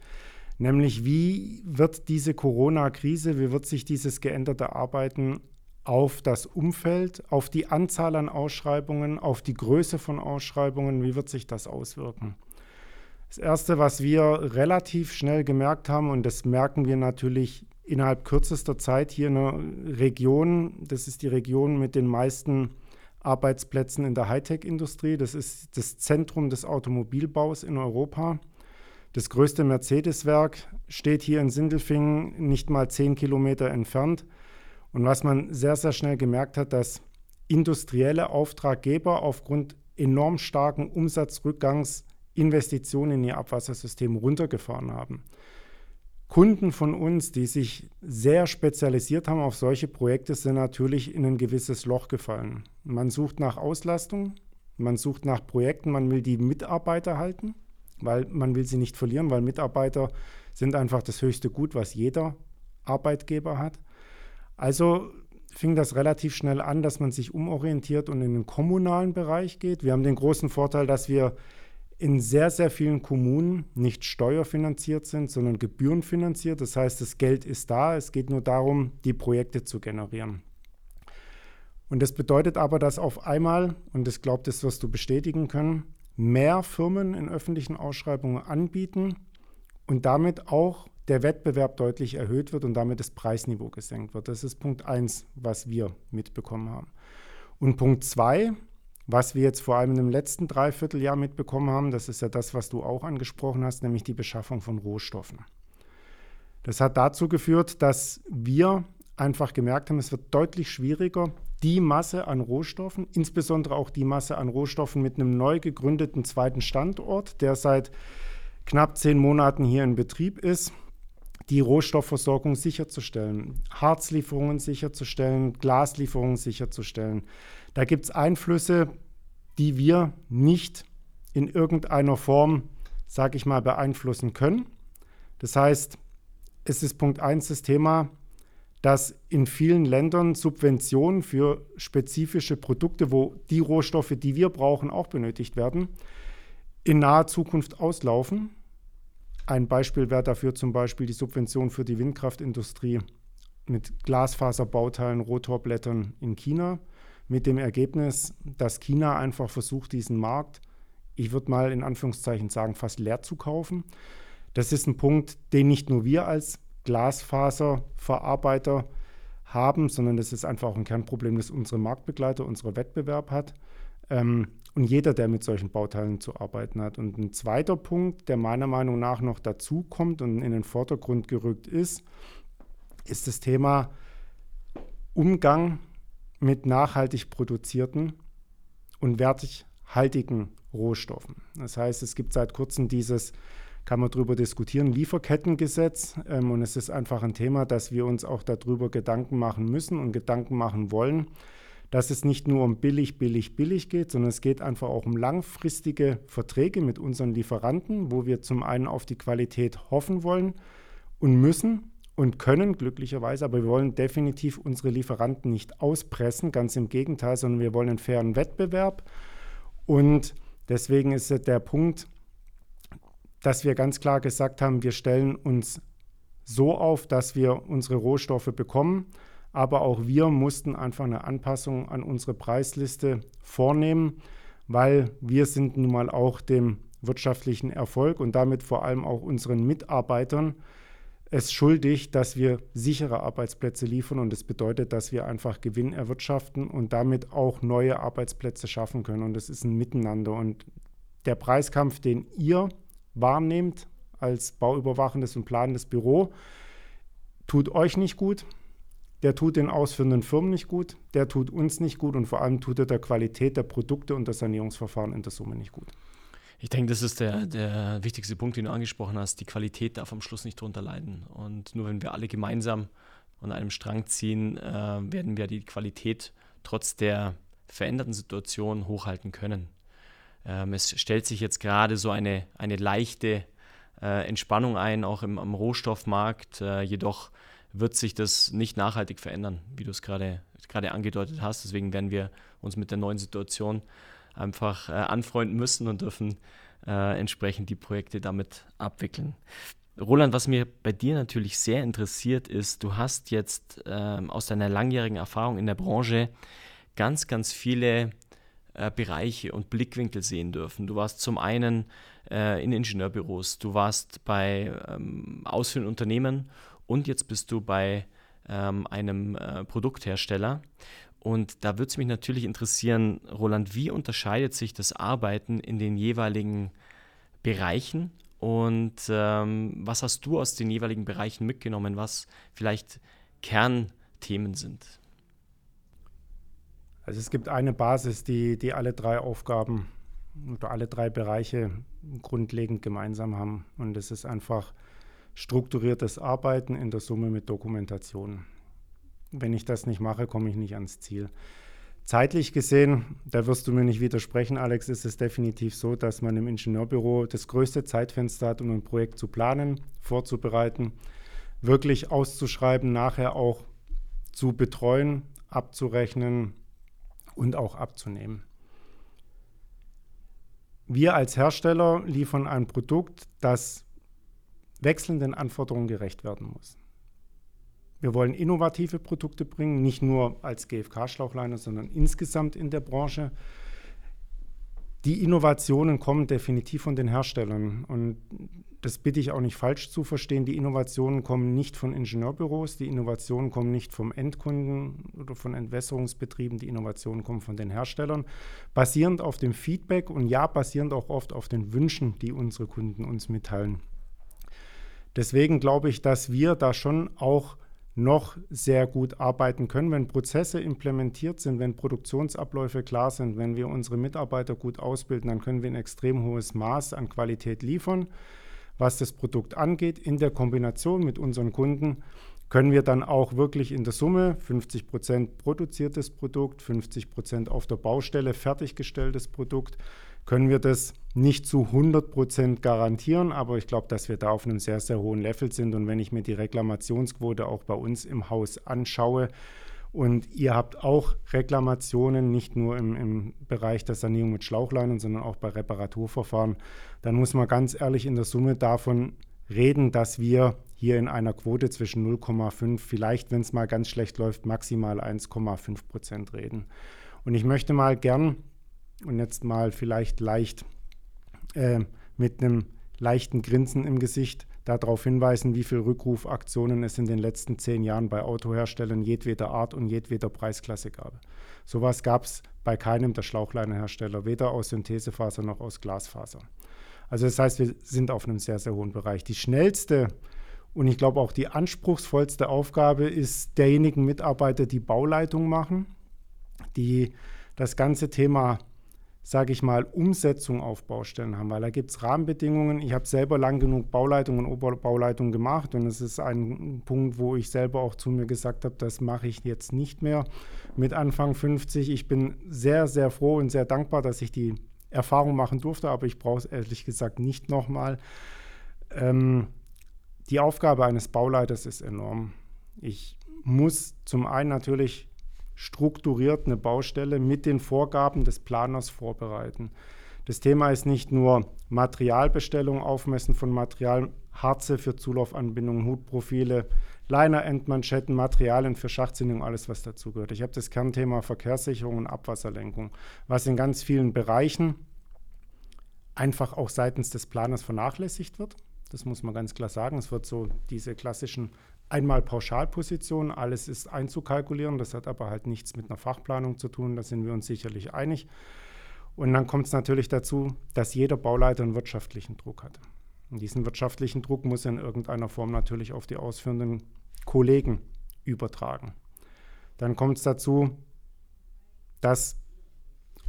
nämlich wie wird diese Corona-Krise, wie wird sich dieses geänderte Arbeiten auf das Umfeld, auf die Anzahl an Ausschreibungen, auf die Größe von Ausschreibungen, wie wird sich das auswirken? Das Erste, was wir relativ schnell gemerkt haben, und das merken wir natürlich innerhalb kürzester Zeit hier in der Region, das ist die Region mit den meisten Arbeitsplätzen in der Hightech-Industrie, das ist das Zentrum des Automobilbaus in Europa. Das größte Mercedes-Werk steht hier in Sindelfingen, nicht mal zehn Kilometer entfernt. Und was man sehr, sehr schnell gemerkt hat, dass industrielle Auftraggeber aufgrund enorm starken Umsatzrückgangs Investitionen in ihr Abwassersystem runtergefahren haben. Kunden von uns, die sich sehr spezialisiert haben auf solche Projekte, sind natürlich in ein gewisses Loch gefallen. Man sucht nach Auslastung, man sucht nach Projekten, man will die Mitarbeiter halten, weil man will sie nicht verlieren, weil Mitarbeiter sind einfach das höchste Gut, was jeder Arbeitgeber hat. Also fing das relativ schnell an, dass man sich umorientiert und in den kommunalen Bereich geht. Wir haben den großen Vorteil, dass wir in sehr, sehr vielen Kommunen nicht steuerfinanziert sind, sondern gebührenfinanziert. Das heißt, das Geld ist da, es geht nur darum, die Projekte zu generieren. Und das bedeutet aber, dass auf einmal, und das glaubt, das wirst du bestätigen können, mehr Firmen in öffentlichen Ausschreibungen anbieten und damit auch der Wettbewerb deutlich erhöht wird und damit das Preisniveau gesenkt wird. Das ist Punkt 1, was wir mitbekommen haben. Und Punkt 2, was wir jetzt vor allem im letzten Dreivierteljahr mitbekommen haben, das ist ja das, was du auch angesprochen hast, nämlich die Beschaffung von Rohstoffen. Das hat dazu geführt, dass wir einfach gemerkt haben, es wird deutlich schwieriger, die Masse an Rohstoffen, insbesondere auch die Masse an Rohstoffen mit einem neu gegründeten zweiten Standort, der seit knapp zehn Monaten hier in Betrieb ist, die Rohstoffversorgung sicherzustellen, Harzlieferungen sicherzustellen, Glaslieferungen sicherzustellen. Da gibt es Einflüsse, die wir nicht in irgendeiner Form, sage ich mal, beeinflussen können. Das heißt, es ist Punkt 1 das Thema, dass in vielen Ländern Subventionen für spezifische Produkte, wo die Rohstoffe, die wir brauchen, auch benötigt werden, in naher Zukunft auslaufen. Ein Beispiel wäre dafür zum Beispiel die Subvention für die Windkraftindustrie mit Glasfaserbauteilen, Rotorblättern in China mit dem Ergebnis, dass China einfach versucht, diesen Markt, ich würde mal in Anführungszeichen sagen, fast leer zu kaufen. Das ist ein Punkt, den nicht nur wir als Glasfaserverarbeiter haben, sondern das ist einfach auch ein Kernproblem, das unsere Marktbegleiter, unsere Wettbewerb hat. Ähm, und jeder, der mit solchen Bauteilen zu arbeiten hat. Und ein zweiter Punkt, der meiner Meinung nach noch dazu kommt und in den Vordergrund gerückt ist, ist das Thema Umgang mit nachhaltig produzierten und wertighaltigen Rohstoffen. Das heißt, es gibt seit kurzem dieses, kann man darüber diskutieren, Lieferkettengesetz. Ähm, und es ist einfach ein Thema, dass wir uns auch darüber Gedanken machen müssen und Gedanken machen wollen, dass es nicht nur um billig, billig, billig geht, sondern es geht einfach auch um langfristige Verträge mit unseren Lieferanten, wo wir zum einen auf die Qualität hoffen wollen und müssen und können, glücklicherweise, aber wir wollen definitiv unsere Lieferanten nicht auspressen, ganz im Gegenteil, sondern wir wollen einen fairen Wettbewerb. Und deswegen ist der Punkt, dass wir ganz klar gesagt haben, wir stellen uns so auf, dass wir unsere Rohstoffe bekommen, aber auch wir mussten einfach eine Anpassung an unsere Preisliste vornehmen, weil wir sind nun mal auch dem wirtschaftlichen Erfolg und damit vor allem auch unseren Mitarbeitern es schuldig, dass wir sichere Arbeitsplätze liefern. Und das bedeutet, dass wir einfach Gewinn erwirtschaften und damit auch neue Arbeitsplätze schaffen können. Und das ist ein Miteinander. Und der Preiskampf, den ihr wahrnehmt als bauüberwachendes und planendes Büro, tut euch nicht gut, der tut den ausführenden Firmen nicht gut, der tut uns nicht gut und vor allem tut er der Qualität der Produkte und der Sanierungsverfahren in der Summe nicht gut. Ich denke, das ist der, der wichtigste Punkt, den du angesprochen hast. Die Qualität darf am Schluss nicht drunter leiden. Und nur wenn wir alle gemeinsam an einem Strang ziehen, äh, werden wir die Qualität trotz der veränderten Situation hochhalten können. Ähm, es stellt sich jetzt gerade so eine, eine leichte äh, Entspannung ein, auch im, am Rohstoffmarkt. Äh, jedoch wird sich das nicht nachhaltig verändern, wie du es gerade angedeutet hast. Deswegen werden wir uns mit der neuen Situation einfach äh, anfreunden müssen und dürfen äh, entsprechend die Projekte damit abwickeln. Roland, was mir bei dir natürlich sehr interessiert ist, du hast jetzt ähm, aus deiner langjährigen Erfahrung in der Branche ganz, ganz viele äh, Bereiche und Blickwinkel sehen dürfen. Du warst zum einen äh, in Ingenieurbüros, du warst bei ähm, ausführenden Unternehmen und jetzt bist du bei ähm, einem äh, Produkthersteller. Und da würde es mich natürlich interessieren, Roland, wie unterscheidet sich das Arbeiten in den jeweiligen Bereichen und ähm, was hast du aus den jeweiligen Bereichen mitgenommen, was vielleicht Kernthemen sind? Also es gibt eine Basis, die, die alle drei Aufgaben oder alle drei Bereiche grundlegend gemeinsam haben. Und das ist einfach strukturiertes Arbeiten in der Summe mit Dokumentation. Wenn ich das nicht mache, komme ich nicht ans Ziel. Zeitlich gesehen, da wirst du mir nicht widersprechen, Alex, ist es definitiv so, dass man im Ingenieurbüro das größte Zeitfenster hat, um ein Projekt zu planen, vorzubereiten, wirklich auszuschreiben, nachher auch zu betreuen, abzurechnen und auch abzunehmen. Wir als Hersteller liefern ein Produkt, das wechselnden Anforderungen gerecht werden muss. Wir wollen innovative Produkte bringen, nicht nur als GFK-Schlauchleiner, sondern insgesamt in der Branche. Die Innovationen kommen definitiv von den Herstellern. Und das bitte ich auch nicht falsch zu verstehen. Die Innovationen kommen nicht von Ingenieurbüros, die Innovationen kommen nicht vom Endkunden oder von Entwässerungsbetrieben, die Innovationen kommen von den Herstellern, basierend auf dem Feedback und ja, basierend auch oft auf den Wünschen, die unsere Kunden uns mitteilen. Deswegen glaube ich, dass wir da schon auch noch sehr gut arbeiten können, wenn Prozesse implementiert sind, wenn Produktionsabläufe klar sind, wenn wir unsere Mitarbeiter gut ausbilden, dann können wir ein extrem hohes Maß an Qualität liefern. Was das Produkt angeht, in der Kombination mit unseren Kunden können wir dann auch wirklich in der Summe 50 Prozent produziertes Produkt, 50 Prozent auf der Baustelle fertiggestelltes Produkt können wir das nicht zu 100 Prozent garantieren, aber ich glaube, dass wir da auf einem sehr, sehr hohen Level sind. Und wenn ich mir die Reklamationsquote auch bei uns im Haus anschaue, und ihr habt auch Reklamationen, nicht nur im, im, Bereich der Sanierung mit Schlauchleinen, sondern auch bei Reparaturverfahren. Dann muss man ganz ehrlich in der Summe davon reden, dass wir hier in einer Quote zwischen 0,5, vielleicht, wenn es mal ganz schlecht läuft, maximal 1,5 Prozent reden. Und ich möchte mal gern und jetzt mal vielleicht leicht äh, mit einem leichten Grinsen im Gesicht darauf hinweisen, wie viele Rückrufaktionen es in den letzten zehn Jahren bei Autoherstellern jedweder Art und jedweder Preisklasse gab. Sowas gab es bei keinem der Schlauchleinehersteller, weder aus Synthesefaser noch aus Glasfaser. Also das heißt, wir sind auf einem sehr, sehr hohen Bereich. Die schnellste und ich glaube auch die anspruchsvollste Aufgabe ist derjenigen Mitarbeiter, die Bauleitung machen, die das ganze Thema sage ich mal, Umsetzung auf Baustellen haben, weil da gibt es Rahmenbedingungen. Ich habe selber lang genug Bauleitung und Oberbauleitung gemacht und es ist ein Punkt, wo ich selber auch zu mir gesagt habe, das mache ich jetzt nicht mehr mit Anfang 50. Ich bin sehr, sehr froh und sehr dankbar, dass ich die Erfahrung machen durfte, aber ich brauche es ehrlich gesagt nicht nochmal. Ähm, die Aufgabe eines Bauleiters ist enorm. Ich muss zum einen natürlich strukturiert eine Baustelle mit den Vorgaben des Planers vorbereiten. Das Thema ist nicht nur Materialbestellung, Aufmessen von Material, Harze für Zulaufanbindungen, Hutprofile, Liner, Endmanschetten, Materialien für Schachtsinnung, alles was dazugehört. Ich habe das Kernthema Verkehrssicherung und Abwasserlenkung, was in ganz vielen Bereichen einfach auch seitens des Planers vernachlässigt wird. Das muss man ganz klar sagen. Es wird so diese klassischen einmal Pauschalposition, alles ist einzukalkulieren, das hat aber halt nichts mit einer Fachplanung zu tun, da sind wir uns sicherlich einig. Und dann kommt es natürlich dazu, dass jeder Bauleiter einen wirtschaftlichen Druck hat. Und diesen wirtschaftlichen Druck muss er in irgendeiner Form natürlich auf die ausführenden Kollegen übertragen. Dann kommt es dazu, dass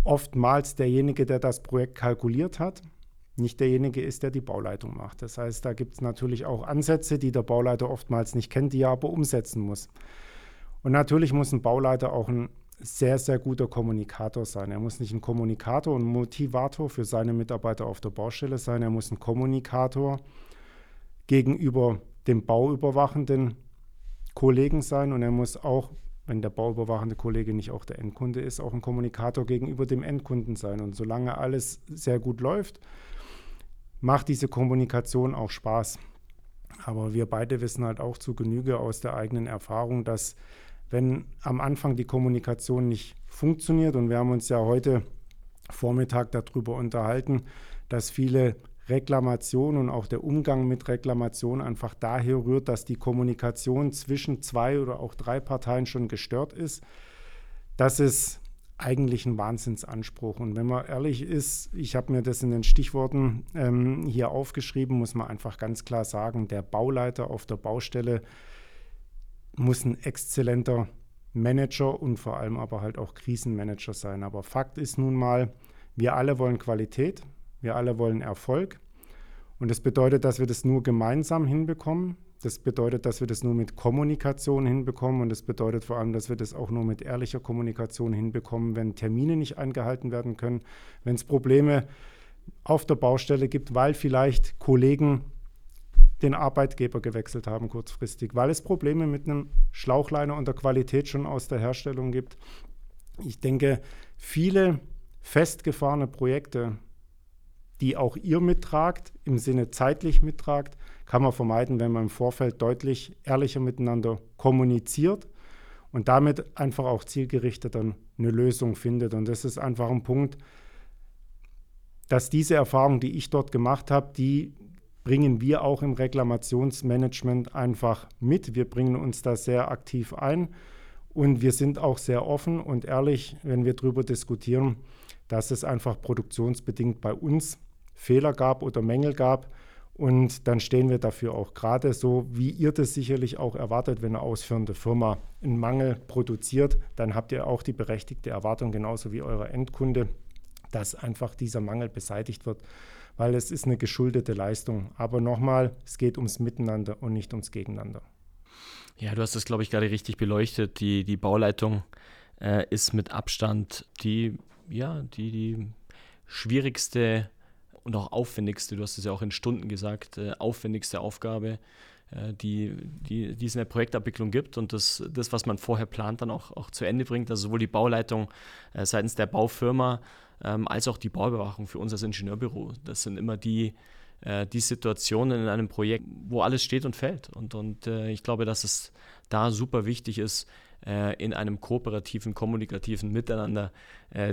oftmals derjenige, der das Projekt kalkuliert hat, nicht derjenige ist, der die Bauleitung macht. Das heißt, da gibt es natürlich auch Ansätze, die der Bauleiter oftmals nicht kennt, die er aber umsetzen muss. Und natürlich muss ein Bauleiter auch ein sehr, sehr guter Kommunikator sein. Er muss nicht ein Kommunikator und Motivator für seine Mitarbeiter auf der Baustelle sein. Er muss ein Kommunikator gegenüber dem bauüberwachenden Kollegen sein und er muss auch, wenn der bauüberwachende Kollege nicht auch der Endkunde ist, auch ein Kommunikator gegenüber dem Endkunden sein. Und solange alles sehr gut läuft, macht diese Kommunikation auch Spaß. Aber wir beide wissen halt auch zu Genüge aus der eigenen Erfahrung, dass wenn am Anfang die Kommunikation nicht funktioniert, und wir haben uns ja heute Vormittag darüber unterhalten, dass viele Reklamationen und auch der Umgang mit Reklamationen einfach daher rührt, dass die Kommunikation zwischen zwei oder auch drei Parteien schon gestört ist, dass es eigentlich ein Wahnsinnsanspruch. Und wenn man ehrlich ist, ich habe mir das in den Stichworten ähm, hier aufgeschrieben, muss man einfach ganz klar sagen, der Bauleiter auf der Baustelle muss ein exzellenter Manager und vor allem aber halt auch Krisenmanager sein. Aber Fakt ist nun mal, wir alle wollen Qualität, wir alle wollen Erfolg. Und das bedeutet, dass wir das nur gemeinsam hinbekommen. Das bedeutet, dass wir das nur mit Kommunikation hinbekommen. Und das bedeutet vor allem, dass wir das auch nur mit ehrlicher Kommunikation hinbekommen, wenn Termine nicht eingehalten werden können, wenn es Probleme auf der Baustelle gibt, weil vielleicht Kollegen den Arbeitgeber gewechselt haben kurzfristig, weil es Probleme mit einem Schlauchliner und der Qualität schon aus der Herstellung gibt. Ich denke, viele festgefahrene Projekte, die auch ihr mittragt, im Sinne zeitlich mittragt, kann man vermeiden, wenn man im Vorfeld deutlich ehrlicher miteinander kommuniziert und damit einfach auch zielgerichtet dann eine Lösung findet. Und das ist einfach ein Punkt, dass diese Erfahrung, die ich dort gemacht habe, die bringen wir auch im Reklamationsmanagement einfach mit. Wir bringen uns da sehr aktiv ein und wir sind auch sehr offen und ehrlich, wenn wir darüber diskutieren, dass es einfach produktionsbedingt bei uns Fehler gab oder Mängel gab. Und dann stehen wir dafür auch gerade so, wie ihr das sicherlich auch erwartet, wenn eine ausführende Firma einen Mangel produziert, dann habt ihr auch die berechtigte Erwartung, genauso wie euer Endkunde, dass einfach dieser Mangel beseitigt wird weil es ist eine geschuldete Leistung. Aber nochmal, es geht ums Miteinander und nicht ums Gegeneinander. Ja, du hast das, glaube ich, gerade richtig beleuchtet. Die, die Bauleitung äh, ist mit Abstand die, ja, die, die schwierigste und auch aufwendigste, du hast es ja auch in Stunden gesagt, äh, aufwendigste Aufgabe, äh, die, die, die es in der Projektabwicklung gibt und das, das, was man vorher plant, dann auch, auch zu Ende bringt. Also sowohl die Bauleitung äh, seitens der Baufirma ähm, als auch die Bauüberwachung für uns als Ingenieurbüro. Das sind immer die, äh, die Situationen in einem Projekt, wo alles steht und fällt. Und, und äh, ich glaube, dass es da super wichtig ist, äh, in einem kooperativen, kommunikativen Miteinander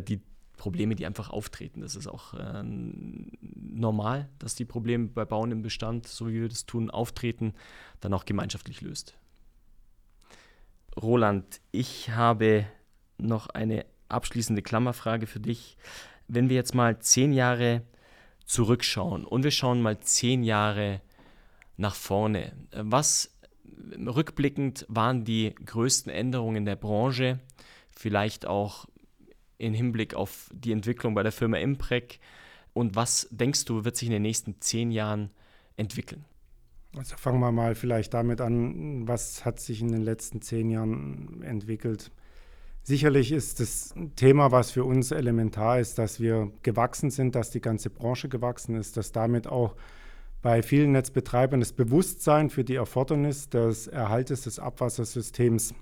die Probleme, die einfach auftreten. Das ist auch äh, normal, dass die Probleme bei Bauen im Bestand, so wie wir das tun, auftreten, dann auch gemeinschaftlich löst. Roland, ich habe noch eine abschließende Klammerfrage für dich. Wenn wir jetzt mal zehn Jahre zurückschauen und wir schauen mal zehn Jahre nach vorne, was rückblickend waren die größten Änderungen der Branche, vielleicht auch im Hinblick auf die Entwicklung bei der Firma Imprec und was denkst du, wird sich in den nächsten zehn Jahren entwickeln? Also fangen wir mal vielleicht damit an, was hat sich in den letzten zehn Jahren entwickelt? Sicherlich ist das Thema, was für uns elementar ist, dass wir gewachsen sind, dass die ganze Branche gewachsen ist, dass damit auch bei vielen Netzbetreibern das Bewusstsein für die Erfordernis des Erhaltes des Abwassersystems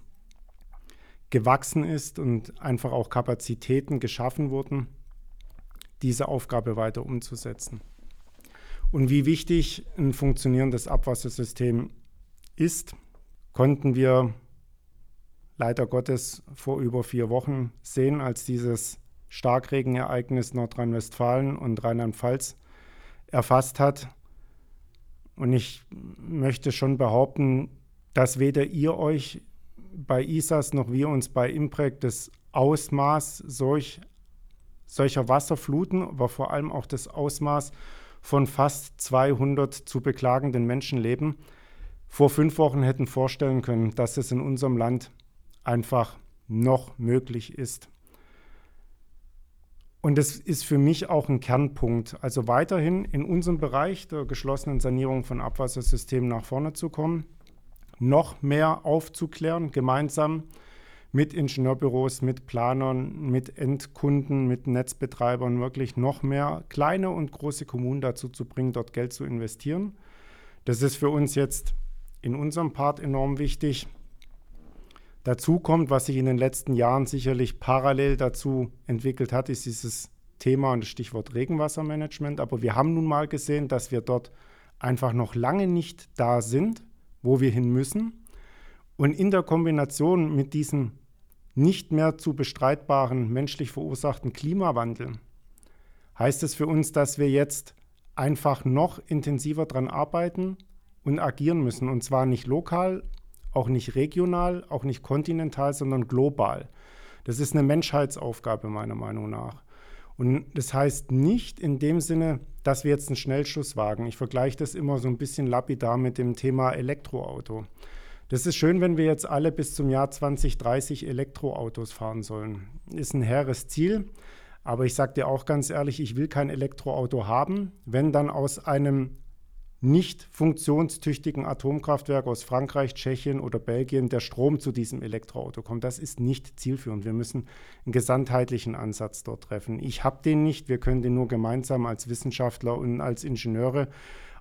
gewachsen ist und einfach auch Kapazitäten geschaffen wurden, diese Aufgabe weiter umzusetzen. Und wie wichtig ein funktionierendes Abwassersystem ist, konnten wir leider Gottes vor über vier Wochen sehen, als dieses Starkregenereignis Nordrhein-Westfalen und Rheinland-Pfalz erfasst hat. Und ich möchte schon behaupten, dass weder ihr euch bei ISAS noch wir uns bei Imprec das Ausmaß solch, solcher Wasserfluten, aber vor allem auch das Ausmaß von fast 200 zu beklagenden Menschenleben vor fünf Wochen hätten vorstellen können, dass es in unserem Land einfach noch möglich ist. Und das ist für mich auch ein Kernpunkt. Also weiterhin in unserem Bereich der geschlossenen Sanierung von Abwassersystemen nach vorne zu kommen, noch mehr aufzuklären, gemeinsam mit Ingenieurbüros, mit Planern, mit Endkunden, mit Netzbetreibern, wirklich noch mehr kleine und große Kommunen dazu zu bringen, dort Geld zu investieren. Das ist für uns jetzt in unserem Part enorm wichtig. Dazu kommt, was sich in den letzten Jahren sicherlich parallel dazu entwickelt hat, ist dieses Thema und das Stichwort Regenwassermanagement. Aber wir haben nun mal gesehen, dass wir dort einfach noch lange nicht da sind, wo wir hin müssen. Und in der Kombination mit diesem nicht mehr zu bestreitbaren menschlich verursachten Klimawandel heißt es für uns, dass wir jetzt einfach noch intensiver daran arbeiten und agieren müssen. Und zwar nicht lokal, auch nicht regional, auch nicht kontinental, sondern global. Das ist eine Menschheitsaufgabe meiner Meinung nach. Und das heißt nicht in dem Sinne, dass wir jetzt einen Schnellschuss wagen. Ich vergleiche das immer so ein bisschen lapidar mit dem Thema Elektroauto. Das ist schön, wenn wir jetzt alle bis zum Jahr 2030 Elektroautos fahren sollen. Ist ein hehres Ziel. Aber ich sage dir auch ganz ehrlich, ich will kein Elektroauto haben, wenn dann aus einem nicht funktionstüchtigen Atomkraftwerk aus Frankreich, Tschechien oder Belgien der Strom zu diesem Elektroauto kommt. Das ist nicht zielführend. Wir müssen einen gesamtheitlichen Ansatz dort treffen. Ich habe den nicht. Wir können den nur gemeinsam als Wissenschaftler und als Ingenieure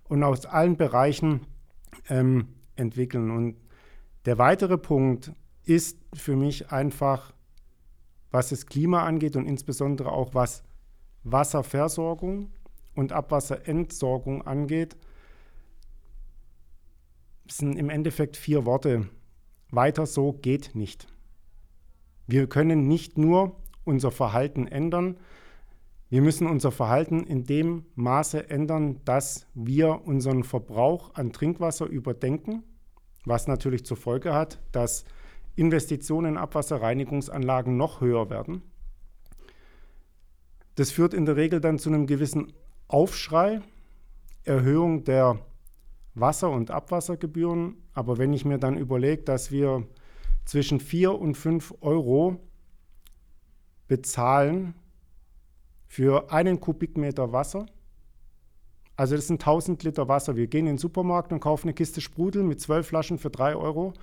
und aus allen Bereichen ähm, entwickeln. Und der weitere Punkt ist für mich einfach, was das Klima angeht und insbesondere auch was Wasserversorgung und Abwasserentsorgung angeht, sind im Endeffekt vier Worte. Weiter so geht nicht. Wir können nicht nur unser Verhalten ändern, wir müssen unser Verhalten in dem Maße ändern, dass wir unseren Verbrauch an Trinkwasser überdenken, was natürlich zur Folge hat, dass Investitionen in Abwasserreinigungsanlagen noch höher werden. Das führt in der Regel dann zu einem gewissen Aufschrei, Erhöhung der Wasser- und Abwassergebühren. Aber wenn ich mir dann überlege, dass wir zwischen 4 und 5 Euro bezahlen für einen Kubikmeter Wasser, also das sind 1000 Liter Wasser. Wir gehen in den Supermarkt und kaufen eine Kiste Sprudel mit 12 Flaschen für 3 Euro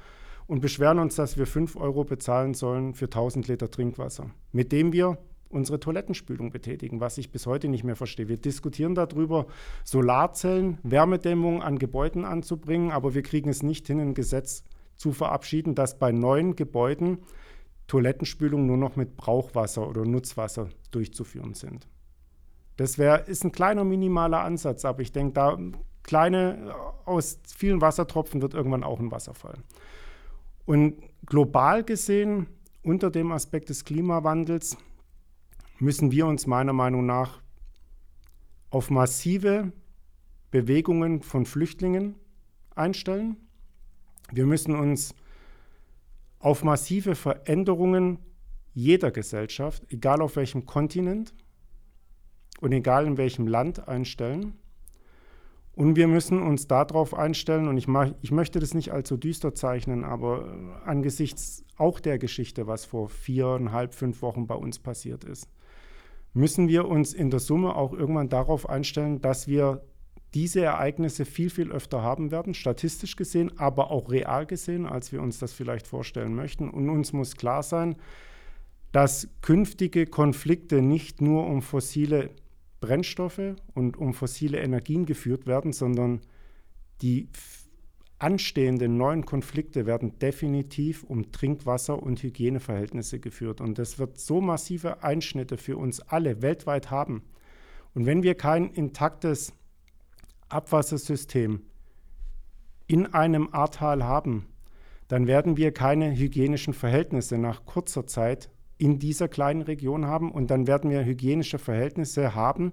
und beschweren uns, dass wir 5 Euro bezahlen sollen für 1000 Liter Trinkwasser, mit dem wir unsere Toilettenspülung betätigen, was ich bis heute nicht mehr verstehe. Wir diskutieren darüber, Solarzellen, Wärmedämmung an Gebäuden anzubringen, aber wir kriegen es nicht hin, ein Gesetz zu verabschieden, dass bei neuen Gebäuden Toilettenspülung nur noch mit Brauchwasser oder Nutzwasser durchzuführen sind. Das wär, ist ein kleiner minimaler Ansatz, aber ich denke, da kleine aus vielen Wassertropfen wird irgendwann auch ein Wasserfall. Und global gesehen, unter dem Aspekt des Klimawandels, müssen wir uns meiner Meinung nach auf massive Bewegungen von Flüchtlingen einstellen. Wir müssen uns auf massive Veränderungen jeder Gesellschaft, egal auf welchem Kontinent und egal in welchem Land einstellen. Und wir müssen uns darauf einstellen, und ich, mach, ich möchte das nicht allzu düster zeichnen, aber angesichts auch der Geschichte, was vor viereinhalb, fünf Wochen bei uns passiert ist, müssen wir uns in der Summe auch irgendwann darauf einstellen, dass wir diese Ereignisse viel, viel öfter haben werden, statistisch gesehen, aber auch real gesehen, als wir uns das vielleicht vorstellen möchten. Und uns muss klar sein, dass künftige Konflikte nicht nur um fossile Brennstoffe und um fossile Energien geführt werden, sondern die anstehenden neuen Konflikte werden definitiv um Trinkwasser und Hygieneverhältnisse geführt. Und das wird so massive Einschnitte für uns alle weltweit haben. Und wenn wir kein intaktes Abwassersystem in einem Ahrtal haben, dann werden wir keine hygienischen Verhältnisse nach kurzer Zeit in dieser kleinen Region haben und dann werden wir hygienische Verhältnisse haben,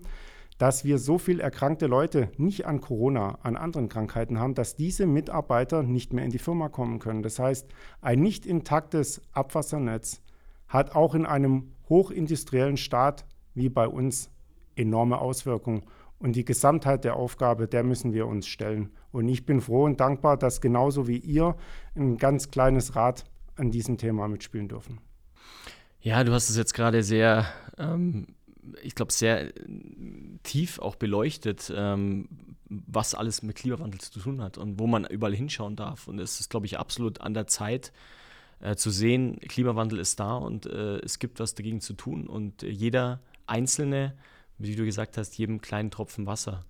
dass wir so viel erkrankte Leute nicht an Corona, an anderen Krankheiten haben, dass diese Mitarbeiter nicht mehr in die Firma kommen können. Das heißt, ein nicht intaktes Abwassernetz hat auch in einem hochindustriellen Staat wie bei uns enorme Auswirkungen. Und die Gesamtheit der Aufgabe, der müssen wir uns stellen. Und ich bin froh und dankbar, dass genauso wie ihr ein ganz kleines Rad an diesem Thema mitspielen dürfen. Ja, du hast es jetzt gerade sehr ähm, ich glaube, sehr äh, tief auch beleuchtet, ähm, was alles mit Klimawandel zu tun hat und wo man überall hinschauen darf. Und es ist, glaube ich, absolut an der Zeit äh, zu sehen, Klimawandel ist da und äh, es gibt was dagegen zu tun. Und jeder Einzelne, wie du gesagt hast, jedem kleinen Tropfen Wasser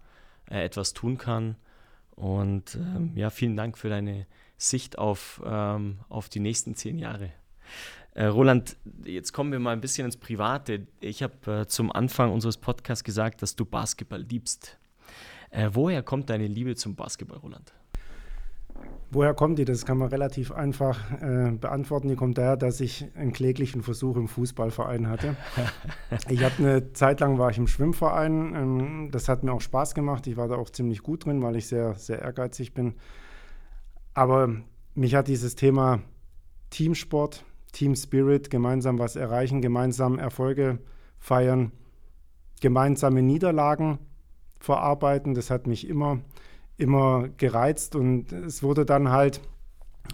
äh, etwas tun kann. Und ähm, ja, vielen Dank für deine Sicht auf, ähm, auf die nächsten zehn Jahre. Äh, Roland, jetzt kommen wir mal ein bisschen ins Private. Ich habe äh, zum Anfang unseres Podcasts gesagt, dass du Basketball liebst. Äh, woher kommt deine Liebe zum Basketball, Roland? Woher kommt die? Das kann man relativ einfach äh, beantworten. Die kommt daher, dass ich einen kläglichen Versuch im Fußballverein hatte. ich habe eine Zeit lang war ich im Schwimmverein. Ähm, das hat mir auch Spaß gemacht. Ich war da auch ziemlich gut drin, weil ich sehr, sehr ehrgeizig bin. Aber mich hat dieses Thema Teamsport, Team Spirit, gemeinsam was erreichen, gemeinsam Erfolge feiern, gemeinsame Niederlagen verarbeiten. Das hat mich immer, immer gereizt und es wurde dann halt,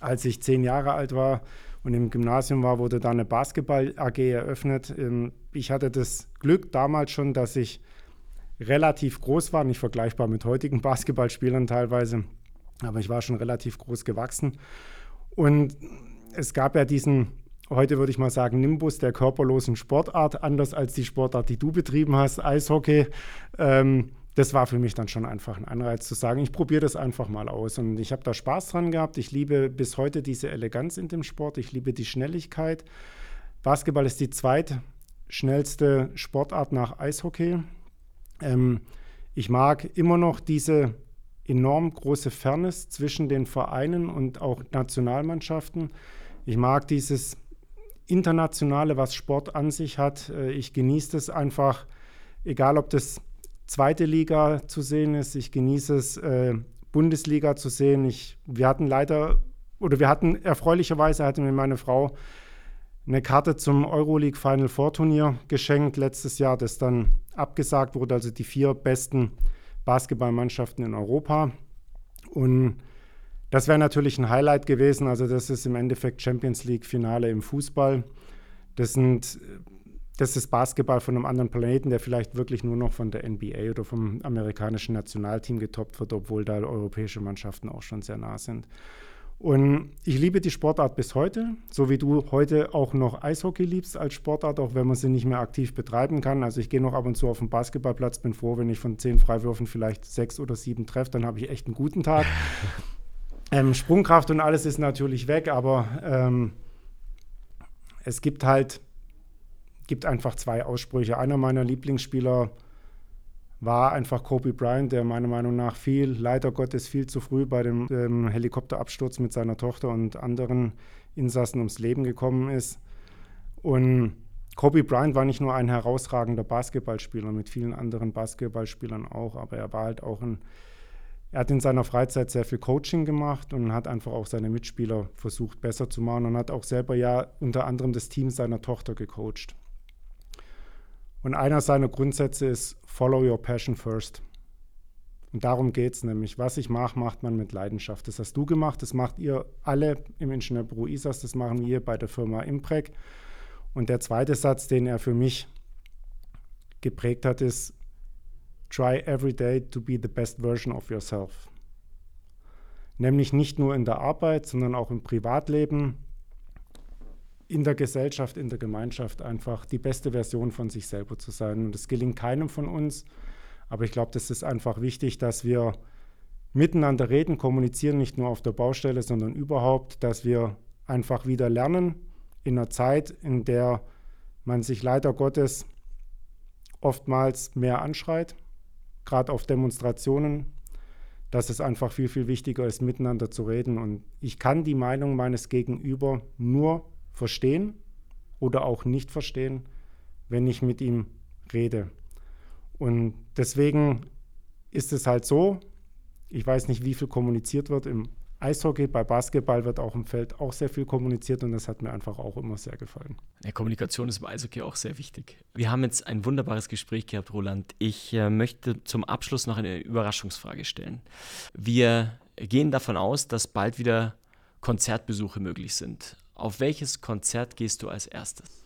als ich zehn Jahre alt war und im Gymnasium war, wurde dann eine Basketball-AG eröffnet. Ähm, ich hatte das Glück damals schon, dass ich relativ groß war, nicht vergleichbar mit heutigen Basketballspielern teilweise, aber ich war schon relativ groß gewachsen. Und es gab ja diesen, heute würde ich mal sagen, Nimbus der körperlosen Sportart, anders als die Sportart, die du betrieben hast, Eishockey. Ähm, das war für mich dann schon einfach ein Anreiz zu sagen, ich probiere das einfach mal aus. Und ich habe da Spaß dran gehabt. Ich liebe bis heute diese Eleganz in dem Sport. Ich liebe die Schnelligkeit. Basketball ist die zweitschnellste Sportart nach Eishockey. Ähm, ich mag immer noch diese enorm große Fairness zwischen den Vereinen und auch Nationalmannschaften. Ich mag dieses Internationale, was Sport an sich hat. Äh, ich genieße das einfach, egal ob das zweite Liga zu sehen ist. Ich genieße es, äh, Bundesliga zu sehen. Ich, wir hatten leider, oder wir hatten erfreulicherweise, hatte mir meine Frau eine Karte zum Euroleague Final Four Turnier geschenkt letztes Jahr, das dann abgesagt wurde, also die vier besten Basketballmannschaften in Europa. Und das wäre natürlich ein Highlight gewesen. Also das ist im Endeffekt Champions League Finale im Fußball. Das sind das ist Basketball von einem anderen Planeten, der vielleicht wirklich nur noch von der NBA oder vom amerikanischen Nationalteam getoppt wird, obwohl da europäische Mannschaften auch schon sehr nah sind. Und ich liebe die Sportart bis heute, so wie du heute auch noch Eishockey liebst als Sportart, auch wenn man sie nicht mehr aktiv betreiben kann. Also ich gehe noch ab und zu auf den Basketballplatz, bin froh, wenn ich von zehn Freiwürfen vielleicht sechs oder sieben treffe, dann habe ich echt einen guten Tag. ähm, Sprungkraft und alles ist natürlich weg, aber ähm, es gibt halt gibt einfach zwei Aussprüche. Einer meiner Lieblingsspieler war einfach Kobe Bryant, der meiner Meinung nach viel, leider Gottes, viel zu früh bei dem ähm, Helikopterabsturz mit seiner Tochter und anderen Insassen ums Leben gekommen ist. Und Kobe Bryant war nicht nur ein herausragender Basketballspieler, mit vielen anderen Basketballspielern auch, aber er war halt auch ein, er hat in seiner Freizeit sehr viel Coaching gemacht und hat einfach auch seine Mitspieler versucht besser zu machen und hat auch selber ja unter anderem das Team seiner Tochter gecoacht. Und einer seiner Grundsätze ist Follow your passion first. Und darum geht es nämlich. Was ich mache, macht man mit Leidenschaft. Das hast du gemacht, das macht ihr alle im Ingenieurbüro ISAS, das machen wir bei der Firma Impreg. Und der zweite Satz, den er für mich geprägt hat, ist Try every day to be the best version of yourself. Nämlich nicht nur in der Arbeit, sondern auch im Privatleben, in der Gesellschaft, in der Gemeinschaft einfach die beste Version von sich selber zu sein. Und das gelingt keinem von uns. Aber ich glaube, das ist einfach wichtig, dass wir miteinander reden, kommunizieren, nicht nur auf der Baustelle, sondern überhaupt, dass wir einfach wieder lernen in einer Zeit, in der man sich leider Gottes oftmals mehr anschreit, gerade auf Demonstrationen, dass es einfach viel, viel wichtiger ist, miteinander zu reden. Und ich kann die Meinung meines Gegenüber nur verstehen oder auch nicht verstehen, wenn ich mit ihm rede. Und deswegen ist es halt so, ich weiß nicht, wie viel kommuniziert wird im Eishockey, bei Basketball wird auch im Feld auch sehr viel kommuniziert und das hat mir einfach auch immer sehr gefallen. Ja, Kommunikation ist im Eishockey auch sehr wichtig. Wir haben jetzt ein wunderbares Gespräch gehabt, Roland. Ich äh, möchte zum Abschluss noch eine Überraschungsfrage stellen. Wir gehen davon aus, dass bald wieder Konzertbesuche möglich sind. Auf welches Konzert gehst du als erstes?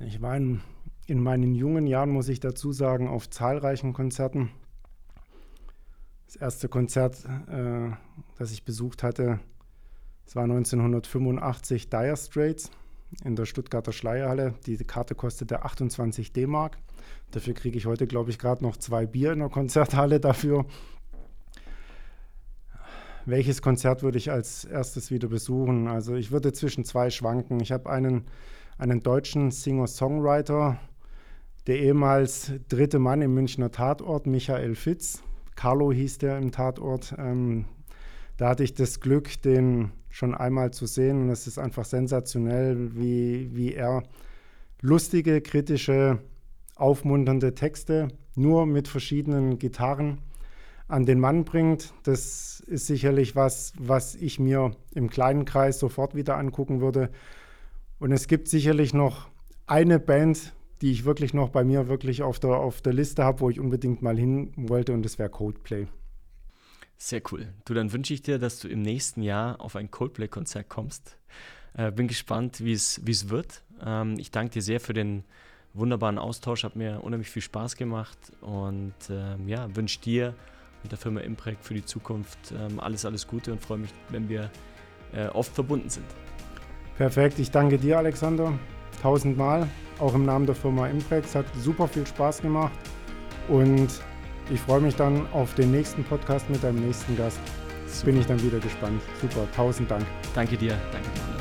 Ich war in, in meinen jungen Jahren, muss ich dazu sagen, auf zahlreichen Konzerten. Das erste Konzert, äh, das ich besucht hatte, das war 1985 Dire Straits in der Stuttgarter Schleierhalle. Die Karte kostete 28 D-Mark. Dafür kriege ich heute, glaube ich, gerade noch zwei Bier in der Konzerthalle dafür welches Konzert würde ich als erstes wieder besuchen? Also ich würde zwischen zwei schwanken. Ich habe einen, einen deutschen Singer-Songwriter, der ehemals dritte Mann im Münchner Tatort, Michael Fitz. Carlo hieß der im Tatort. Ähm, da hatte ich das Glück, den schon einmal zu sehen. Und es ist einfach sensationell, wie, wie er lustige, kritische, aufmunternde Texte nur mit verschiedenen Gitarren an den Mann bringt. Das ist sicherlich was, was ich mir im kleinen Kreis sofort wieder angucken würde. Und es gibt sicherlich noch eine Band, die ich wirklich noch bei mir wirklich auf der, auf der Liste habe, wo ich unbedingt mal hin wollte, und das wäre Coldplay. Sehr cool. Du, dann wünsche ich dir, dass du im nächsten Jahr auf ein Coldplay-Konzert kommst. Äh, bin gespannt, wie es wird. Ähm, ich danke dir sehr für den wunderbaren Austausch, hat mir unheimlich viel Spaß gemacht und ähm, ja, wünsche dir und der Firma Impreg für die Zukunft ähm, alles, alles Gute und freue mich, wenn wir äh, oft verbunden sind. Perfekt, ich danke dir, Alexander, tausendmal, auch im Namen der Firma Impreg. Es hat super viel Spaß gemacht und ich freue mich dann auf den nächsten Podcast mit deinem nächsten Gast. Super. Bin ich dann wieder gespannt. Super, tausend Dank. Danke dir, danke dir.